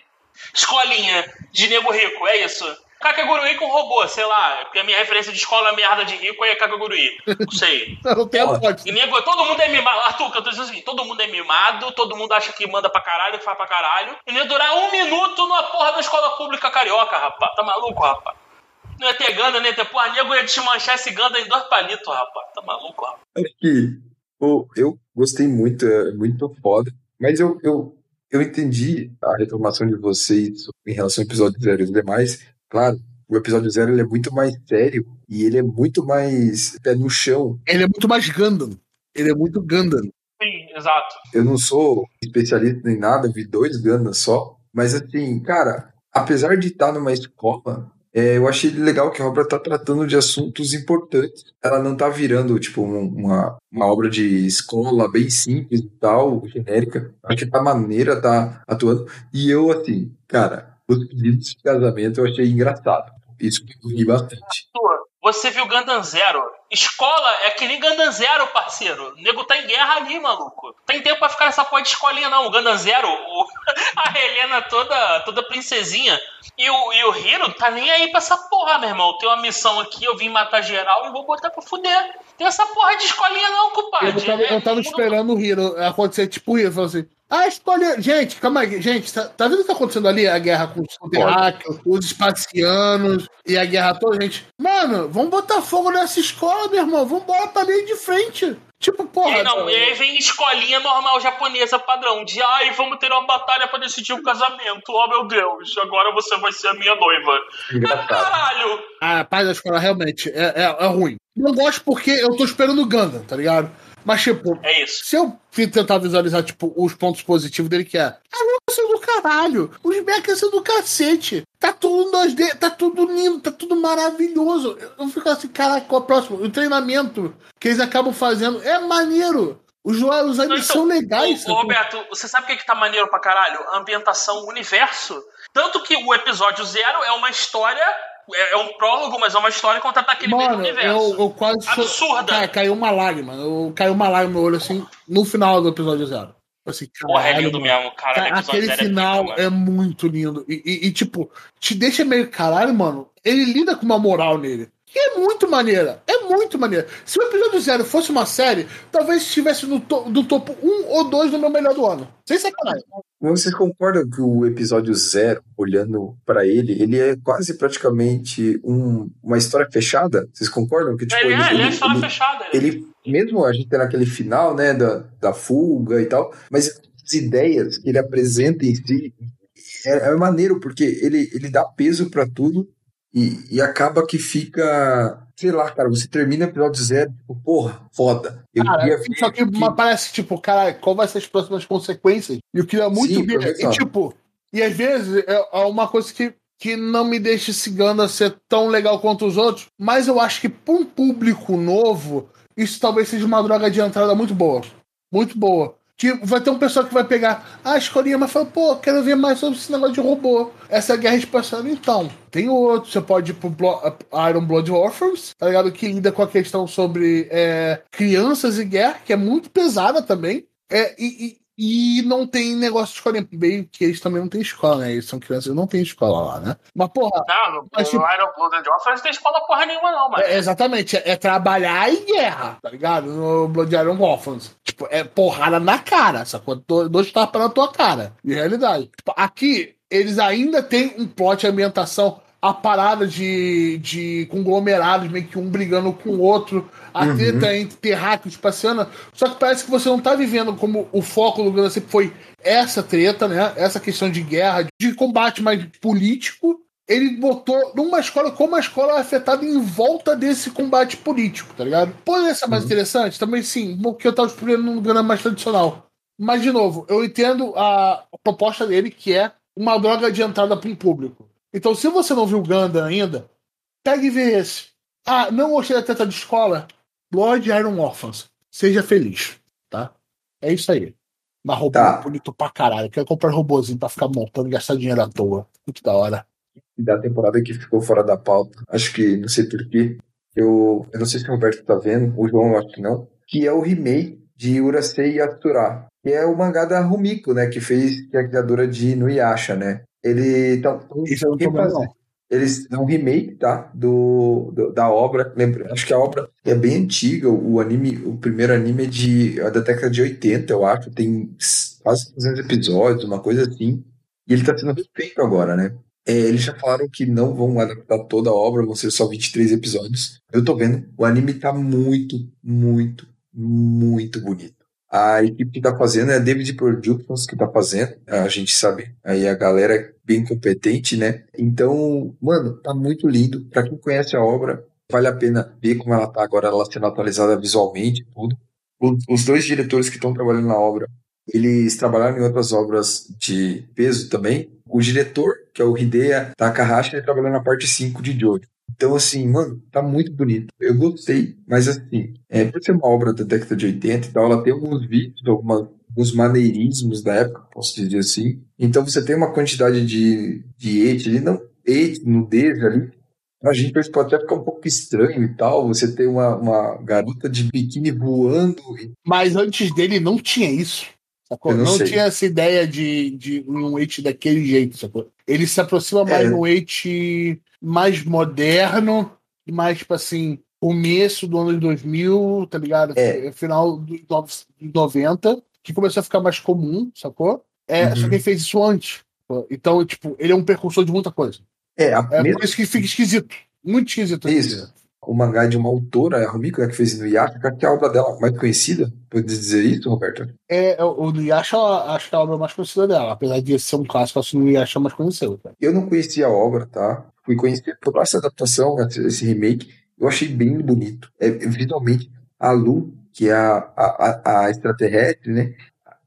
escolinha de nego rico, é isso. Kakegurui com robô, sei lá, porque a minha referência de escola merda de rico é Kakegurui. Não sei. Não tem. E nego, todo mundo é mimado. Arthur, que eu tô dizendo assim, todo mundo é mimado, todo mundo acha que manda pra caralho, que faz pra caralho. E não ia durar um minuto numa porra da escola pública carioca, rapaz. Tá maluco, rapaz? Não ia ter ganda, nem ia ter porra. Nego ia desmanchar esse ganda em dois palitos, rapaz. Tá maluco, rapaz? Acho que pô, eu gostei muito, é muito foda. Mas eu, eu, eu entendi a reclamação de vocês em relação ao episódio zero e demais. Claro, o episódio zero ele é muito mais sério e ele é muito mais pé no chão. Ele é muito mais Gundam. Ele é muito Gundam. Sim, exato. Eu não sou especialista nem nada, vi dois Gundam só. Mas assim, cara, apesar de estar numa escola, é, eu achei legal que a obra tá tratando de assuntos importantes. Ela não tá virando, tipo, um- uma, uma obra de escola bem simples e tal, genérica. Acho que tá maneira, tá atuando. E eu, assim, cara, os pedidos de casamento eu achei engraçado. Isso me ri bastante. Arthur, você viu Gundam Zero. Escola é que nem Gundam Zero, parceiro. O nego tá em guerra ali, maluco. Tem tempo pra ficar nessa porra de escolinha, não. O Gundam Zero, o- a Helena toda, toda princesinha. E o, e o Hiro tá nem aí pra essa porra, meu irmão. Tem uma missão aqui, eu vim matar geral e vou botar pra fuder. Tem essa porra de escolinha, não, compadre. Eu tava, eu tava É, esperando o Hiro acontecer tipo o Hiro. Falou assim: Ah, escolha. Gente, calma aí, gente, tá, tá vendo o que tá acontecendo ali? A guerra com os terráqueos, os espacianos e a guerra toda, gente. Mano, vamos botar fogo nessa escola, meu irmão. Vamos embora pra linha de frente. Tipo, porra. aí, não, e aí vem escolinha normal japonesa padrão. De ai, vamos ter uma batalha pra decidir o casamento. Oh meu Deus, agora você vai ser a minha noiva. Engraçado. Caralho! A paz da escola realmente é, é, é ruim. Não gosto porque eu tô esperando o Gundam, tá ligado? Mas, tipo, É isso. se eu tentar visualizar, tipo, os pontos positivos dele, que é a luta do caralho, os mechas são do cacete, tá tudo 2D, tá tudo lindo, tá tudo maravilhoso. Eu- Eu fico assim, caraca, qual é o próximo? O treinamento que eles acabam fazendo é maneiro. Os, os animes são legais. Ô? Roberto, você sabe o que, que tá maneiro pra caralho? A ambientação, o universo. Tanto que o episódio zero é uma história é, é um prólogo, mas é uma história contada naquele mesmo universo. eu, eu quase. Absurda. Cara, caiu uma lágrima. Eu, caiu uma lágrima no olho, assim, no final do episódio zero. Assim, Porra, é caralho, lindo mesmo, cara. Aquele zero é final pica, é, muito lindo. E, e- e, tipo, te deixa meio caralho, mano. Ele lida com uma moral nele. Que é muito maneira. É muito maneira. Se o episódio zero fosse uma série, talvez estivesse no, to do topo um ou dois do meu melhor do ano. Sem sacanagem. Vocês concordam que o episódio zero, olhando pra ele, ele é quase praticamente um- uma história fechada? Vocês concordam que tipo Ele, é, ele é ele- história ele- fechada. né? ele, mesmo a gente tem naquele final, né, da, da fuga e tal, mas as ideias que ele apresenta em si é, é maneiro, porque ele, ele dá peso pra tudo e, e acaba que fica, sei lá, cara, você termina o episódio zero, tipo, porra, foda. Eu Cara, queria ver só que, que- parece, tipo, cara, qual vai ser as próximas consequências? E eu queria muito Sim, ver. E, só. tipo, e às vezes é é uma coisa que, que não me deixa esse Ganda ser tão legal quanto os outros, mas eu acho que pra um público novo, isso talvez seja uma droga de entrada muito boa. Muito boa. Que vai ter um pessoal que vai pegar a escolinha, mas fala, pô, quero ver mais sobre esse negócio de robô. Essa guerra espacial. Então, tem outro. Você pode ir pro Blo- Iron Blood Orphans, tá ligado? Que lida com a questão sobre é, crianças e guerra, que é muito pesada também. É, e, e não tem negócio de escolinha. Bem que eles também não têm escola, né? Eles são crianças e não tem escola lá, né? Mas, porra, Não, no, Mas, no tipo- Iron Blooded Orphans não tem escola porra nenhuma, não, mano. É, exatamente, é, é trabalhar em guerra, tá ligado? No Blood Iron Orphans. Tipo, é porrada na cara, sacou? Do- Dois tapas na tua cara, de realidade. Tipo, aqui, eles ainda têm um plot de ambientação, a parada de, de conglomerados, meio que um brigando com o outro, a Uhum. treta entre terráqueo e espaciana. Só que parece que você não tá vivendo como o foco do Ganda sempre foi essa treta, né? Essa questão de guerra, de combate mais político ele botou numa escola como a escola é afetada em volta desse combate político, tá ligado? Poderia ser mais Uhum. interessante? Também sim, porque eu tava esperando num Gana mais tradicional. Mas, de novo, eu entendo a proposta dele, que é uma droga de entrada para um público. Então, se você não viu Ganda ainda, pegue e vê esse. Ah, não gostei da treta de escola? Blood Iron Orphans. Seja feliz, tá? É isso aí. Mas robô Tá. bonito pra caralho. Quero comprar robôzinho pra ficar montando e gastar dinheiro à toa. Muito da hora. da temporada que ficou fora da pauta. Acho que, não sei porquê. Eu, eu não sei se o Roberto tá vendo, o João eu acho que não. Que é o remake de Urasei Yatsura. Que é o mangá da Rumiko, né? Que fez, que é a criadora de Inuyasha, né? Ele tá. Eles é um remake, tá? Do, do- da obra. Lembra? Acho que a obra é bem antiga. O anime, o primeiro anime é de é da década de 80, eu acho. Tem quase 200 episódios, uma coisa assim. E ele tá sendo refeito agora, né? É, eles já falaram que não vão adaptar toda a obra, vão ser só 23 episódios. Eu tô vendo, o anime tá muito, muito, muito bonito. A equipe que tá fazendo é a David Productions que tá fazendo. A gente sabe, aí a galera é bem competente, né? Então, mano, tá muito lindo. Pra quem conhece a obra, vale a pena ver como ela tá agora, ela sendo atualizada visualmente tudo. Os, os dois diretores que estão trabalhando na obra, eles trabalharam em outras obras de peso também. O diretor, que é o Hidea Takahashi, ele trabalhou na parte 5 de Jojo. Então, assim, mano, tá muito bonito. Eu gostei, mas assim, é, por ser uma obra da década de 80 e tal, ela tem alguns vídeos, alguns maneirismos da época, posso dizer assim. Então você tem uma quantidade de, de hate ali, não hate, nudez ali. A gente pode até ficar um pouco estranho e tal. Você tem uma, uma garota de biquíni voando. e- Mas antes dele não tinha isso. Sacou? Eu não Não, tinha essa ideia de, de um weight daquele jeito, sacou? Ele se aproxima mais É. de um weight mais moderno, mais, tipo assim, começo do ano de 2000, tá ligado? É. Final dos nove- dos 90, que começou a ficar mais comum, sacou? É, Uhum. Só que ele fez isso antes. sacou? Então, tipo, ele é um precursor de muita coisa. É, a, É mesmo por isso que fica esquisito. Muito esquisito. Isso. O mangá de uma autora, a Rumiko, né, que fez no Yaka, que é a obra dela mais conhecida. Pode dizer isso, Roberto? É, o Nuyasha, acho que é a obra mais conhecida dela. Apesar de ser um clássico, acho que o Nuyasha é mais conhecido. Cara. Eu não conhecia a obra, tá? Fui conhecer por essa adaptação, esse remake. Eu achei bem bonito. É, visualmente, a Lu, que é a, a, a- a extraterrestre, né?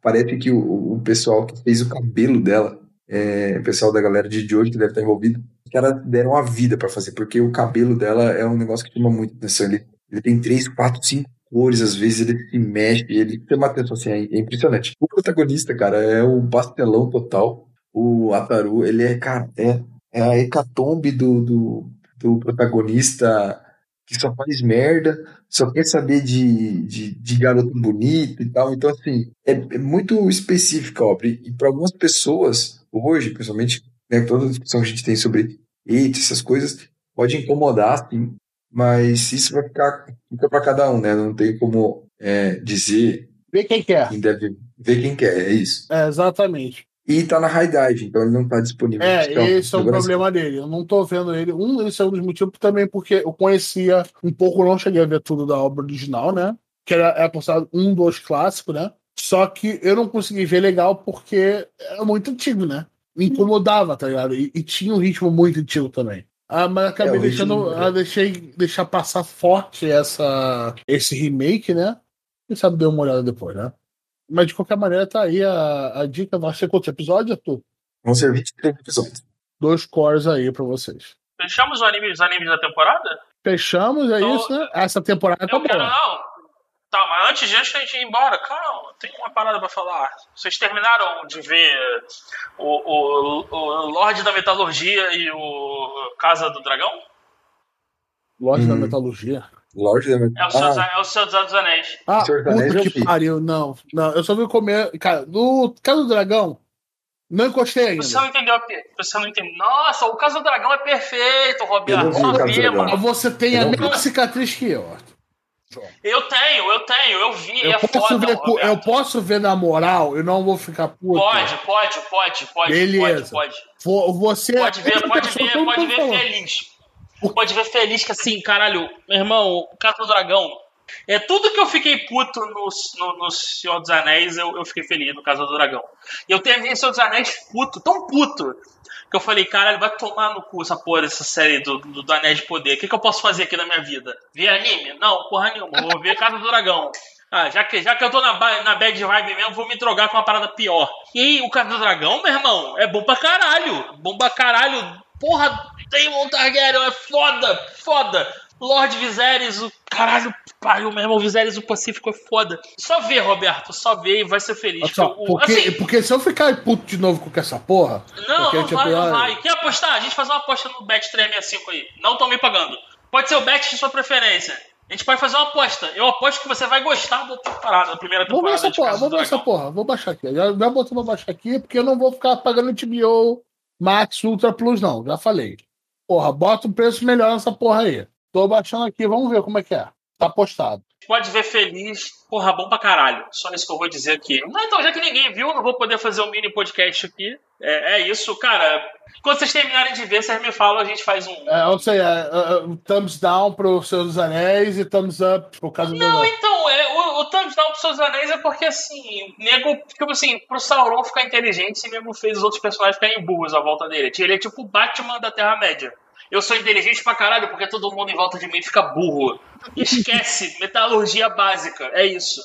Parece que o, o pessoal que fez o cabelo dela, é, o pessoal da galera de Jojo que deve estar envolvido, os caras deram a vida pra fazer, porque o cabelo dela é um negócio que chama muito atenção. Ele, ele tem três, quatro, cinco cores, às vezes ele se mexe, ele chama atenção, assim, é, é impressionante. O protagonista, cara, é o pastelão total. O Ataru, ele é, cara, é, é a hecatombe do, do, do protagonista que só faz merda, só quer saber de, de, de garoto bonito e tal. Então, assim, é, é muito específica a obra. E para algumas pessoas, hoje, principalmente, né, toda a discussão que a gente tem sobre hate, essas coisas, pode incomodar, sim, mas isso vai ficar fica para cada um, né? Não tem como é, dizer Vê quem quer. quem deve ver quem quer, é isso. É, exatamente. E tá na High Dive, então ele não tá disponível. É, Então, esse é o problema dele. Eu não tô vendo ele. Um, esse é um dos motivos também porque eu conhecia um pouco, não cheguei a ver tudo da obra original, né? Que era, era considerado um dos clássicos, né? Só que eu não consegui ver legal porque é muito antigo, né? Me incomodava, tá ligado? E, e tinha um ritmo muito antigo também. Ah, mas acabei É, deixando. Ah, deixei deixar passar forte essa, esse remake, né? Quem sabe deu uma olhada depois, né? Mas de qualquer maneira, tá aí a, a dica. Vai ser quantos episódios, Arthur? Vão ser 23 episódios. Dois cores aí pra vocês. Fechamos os animes, os animes da temporada? Fechamos, é Então, isso, né? Essa temporada Eu quero, acabou. não. Tá, mas antes de antes da gente ir embora, calma, tem uma parada pra falar. Vocês terminaram de ver o, o, o Lorde da Metalurgia e o Casa do Dragão? Lorde da Hum. Metalurgia. Lorde da É o Senhor, dos- ah, é o Senhor dos Anéis. Ah, Senhor dos Anéis que pariu. Não, não. Eu só vi comer. Cara, no Casa do Dragão, não encostei ainda. Você não entendeu a pi- Você não entendeu. Nossa, o Casa do Dragão é perfeito, Roberto. O. Você tem Eu a mesma cicatriz que eu. Eu tenho, eu tenho, eu vi. Eu é posso, foda, ver, Roberto. eu posso ver na moral, eu não vou ficar puto. Pode, pode, pode, pode. Beleza. Pode, pode. Vo- Você Pode ver, pode ver, pode ver feliz. Pode ver feliz que assim, caralho, meu irmão, o Casa do Dragão. É tudo que eu fiquei puto no, no, no Senhor dos Anéis, eu, eu fiquei feliz no Casa do Dragão. E eu terminei Senhor dos Anéis puto, tão puto, que eu falei, caralho, vai tomar no cu essa porra dessa série do, do, do Anéis de Poder. O que, que eu posso fazer aqui na minha vida? Ver anime? Não, porra nenhuma, vou ver Casa do Dragão. Ah, já que, já que eu tô na, na bad vibe mesmo, vou me drogar com uma parada pior. E o Casa do Dragão, meu irmão, é bom pra caralho. Bom pra caralho. Porra, Daemon Targaryen é foda, foda. Lord Viserys, o caralho, pariu, meu irmão, Viserys o Pacífico é foda. Só vê, Roberto, só vê e vai ser feliz. Só, O- o- porque, assim, porque se eu ficar puto de novo com essa porra. não, não tipo, vai, não ah, vai. Quer apostar? A gente faz uma aposta no Bet 365 aí. Não tô me pagando. Pode ser o bet de sua preferência. A gente pode fazer uma aposta. Eu aposto que você vai gostar da temporada, da primeira Vou ver temporada essa porra, vou ver essa porra, vou baixar aqui. Já, já botei pra baixar aqui, porque eu não vou ficar pagando HBO Max Ultra Plus, não. Já falei. Porra, bota um preço melhor nessa porra aí. Tô baixando aqui, vamos ver como é que é. Tá postado. Pode ver feliz. Porra, bom pra caralho. Só isso que eu vou dizer aqui. Não, então, já que ninguém viu, não vou poder fazer um mini podcast aqui. É, é isso, cara. Quando vocês terminarem de ver, vocês me falam, a gente faz um. É, eu sei, é, é, é, thumbs down pro Senhor dos Anéis e thumbs up pro caso do Não, então, é, o, o thumbs down pros seus anéis é porque, assim, nego, tipo assim, pro Sauron ficar inteligente, o nego fez os outros personagens ficarem burros à volta dele. Ele é tipo o Batman da Terra-média. Eu sou inteligente pra caralho porque todo mundo em volta de mim fica burro. Esquece, metalurgia básica, é isso.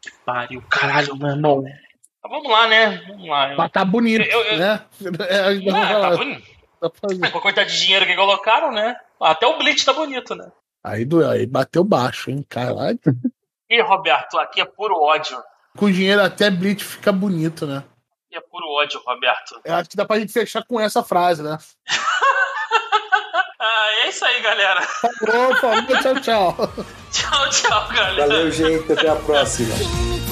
Que pariu, caralho, meu irmão. Mas vamos lá, né? Vamos lá. Mas tá bonito, Eu- eu- né? É, Ah, falar, tá bonito. fazer. Com a quantidade de dinheiro que colocaram, né? Até o Blitz tá bonito, né? Aí doeu, aí bateu baixo, hein? Caralho. Ih, Roberto, aqui é puro ódio. Com dinheiro até Blitz fica bonito, né? Aqui é puro ódio, Roberto. Eu acho que dá pra gente fechar com essa frase, né? Ah, é isso aí, galera. Falou, falou, tchau, tchau. Tchau, tchau, galera. Valeu, gente. Até a próxima. 君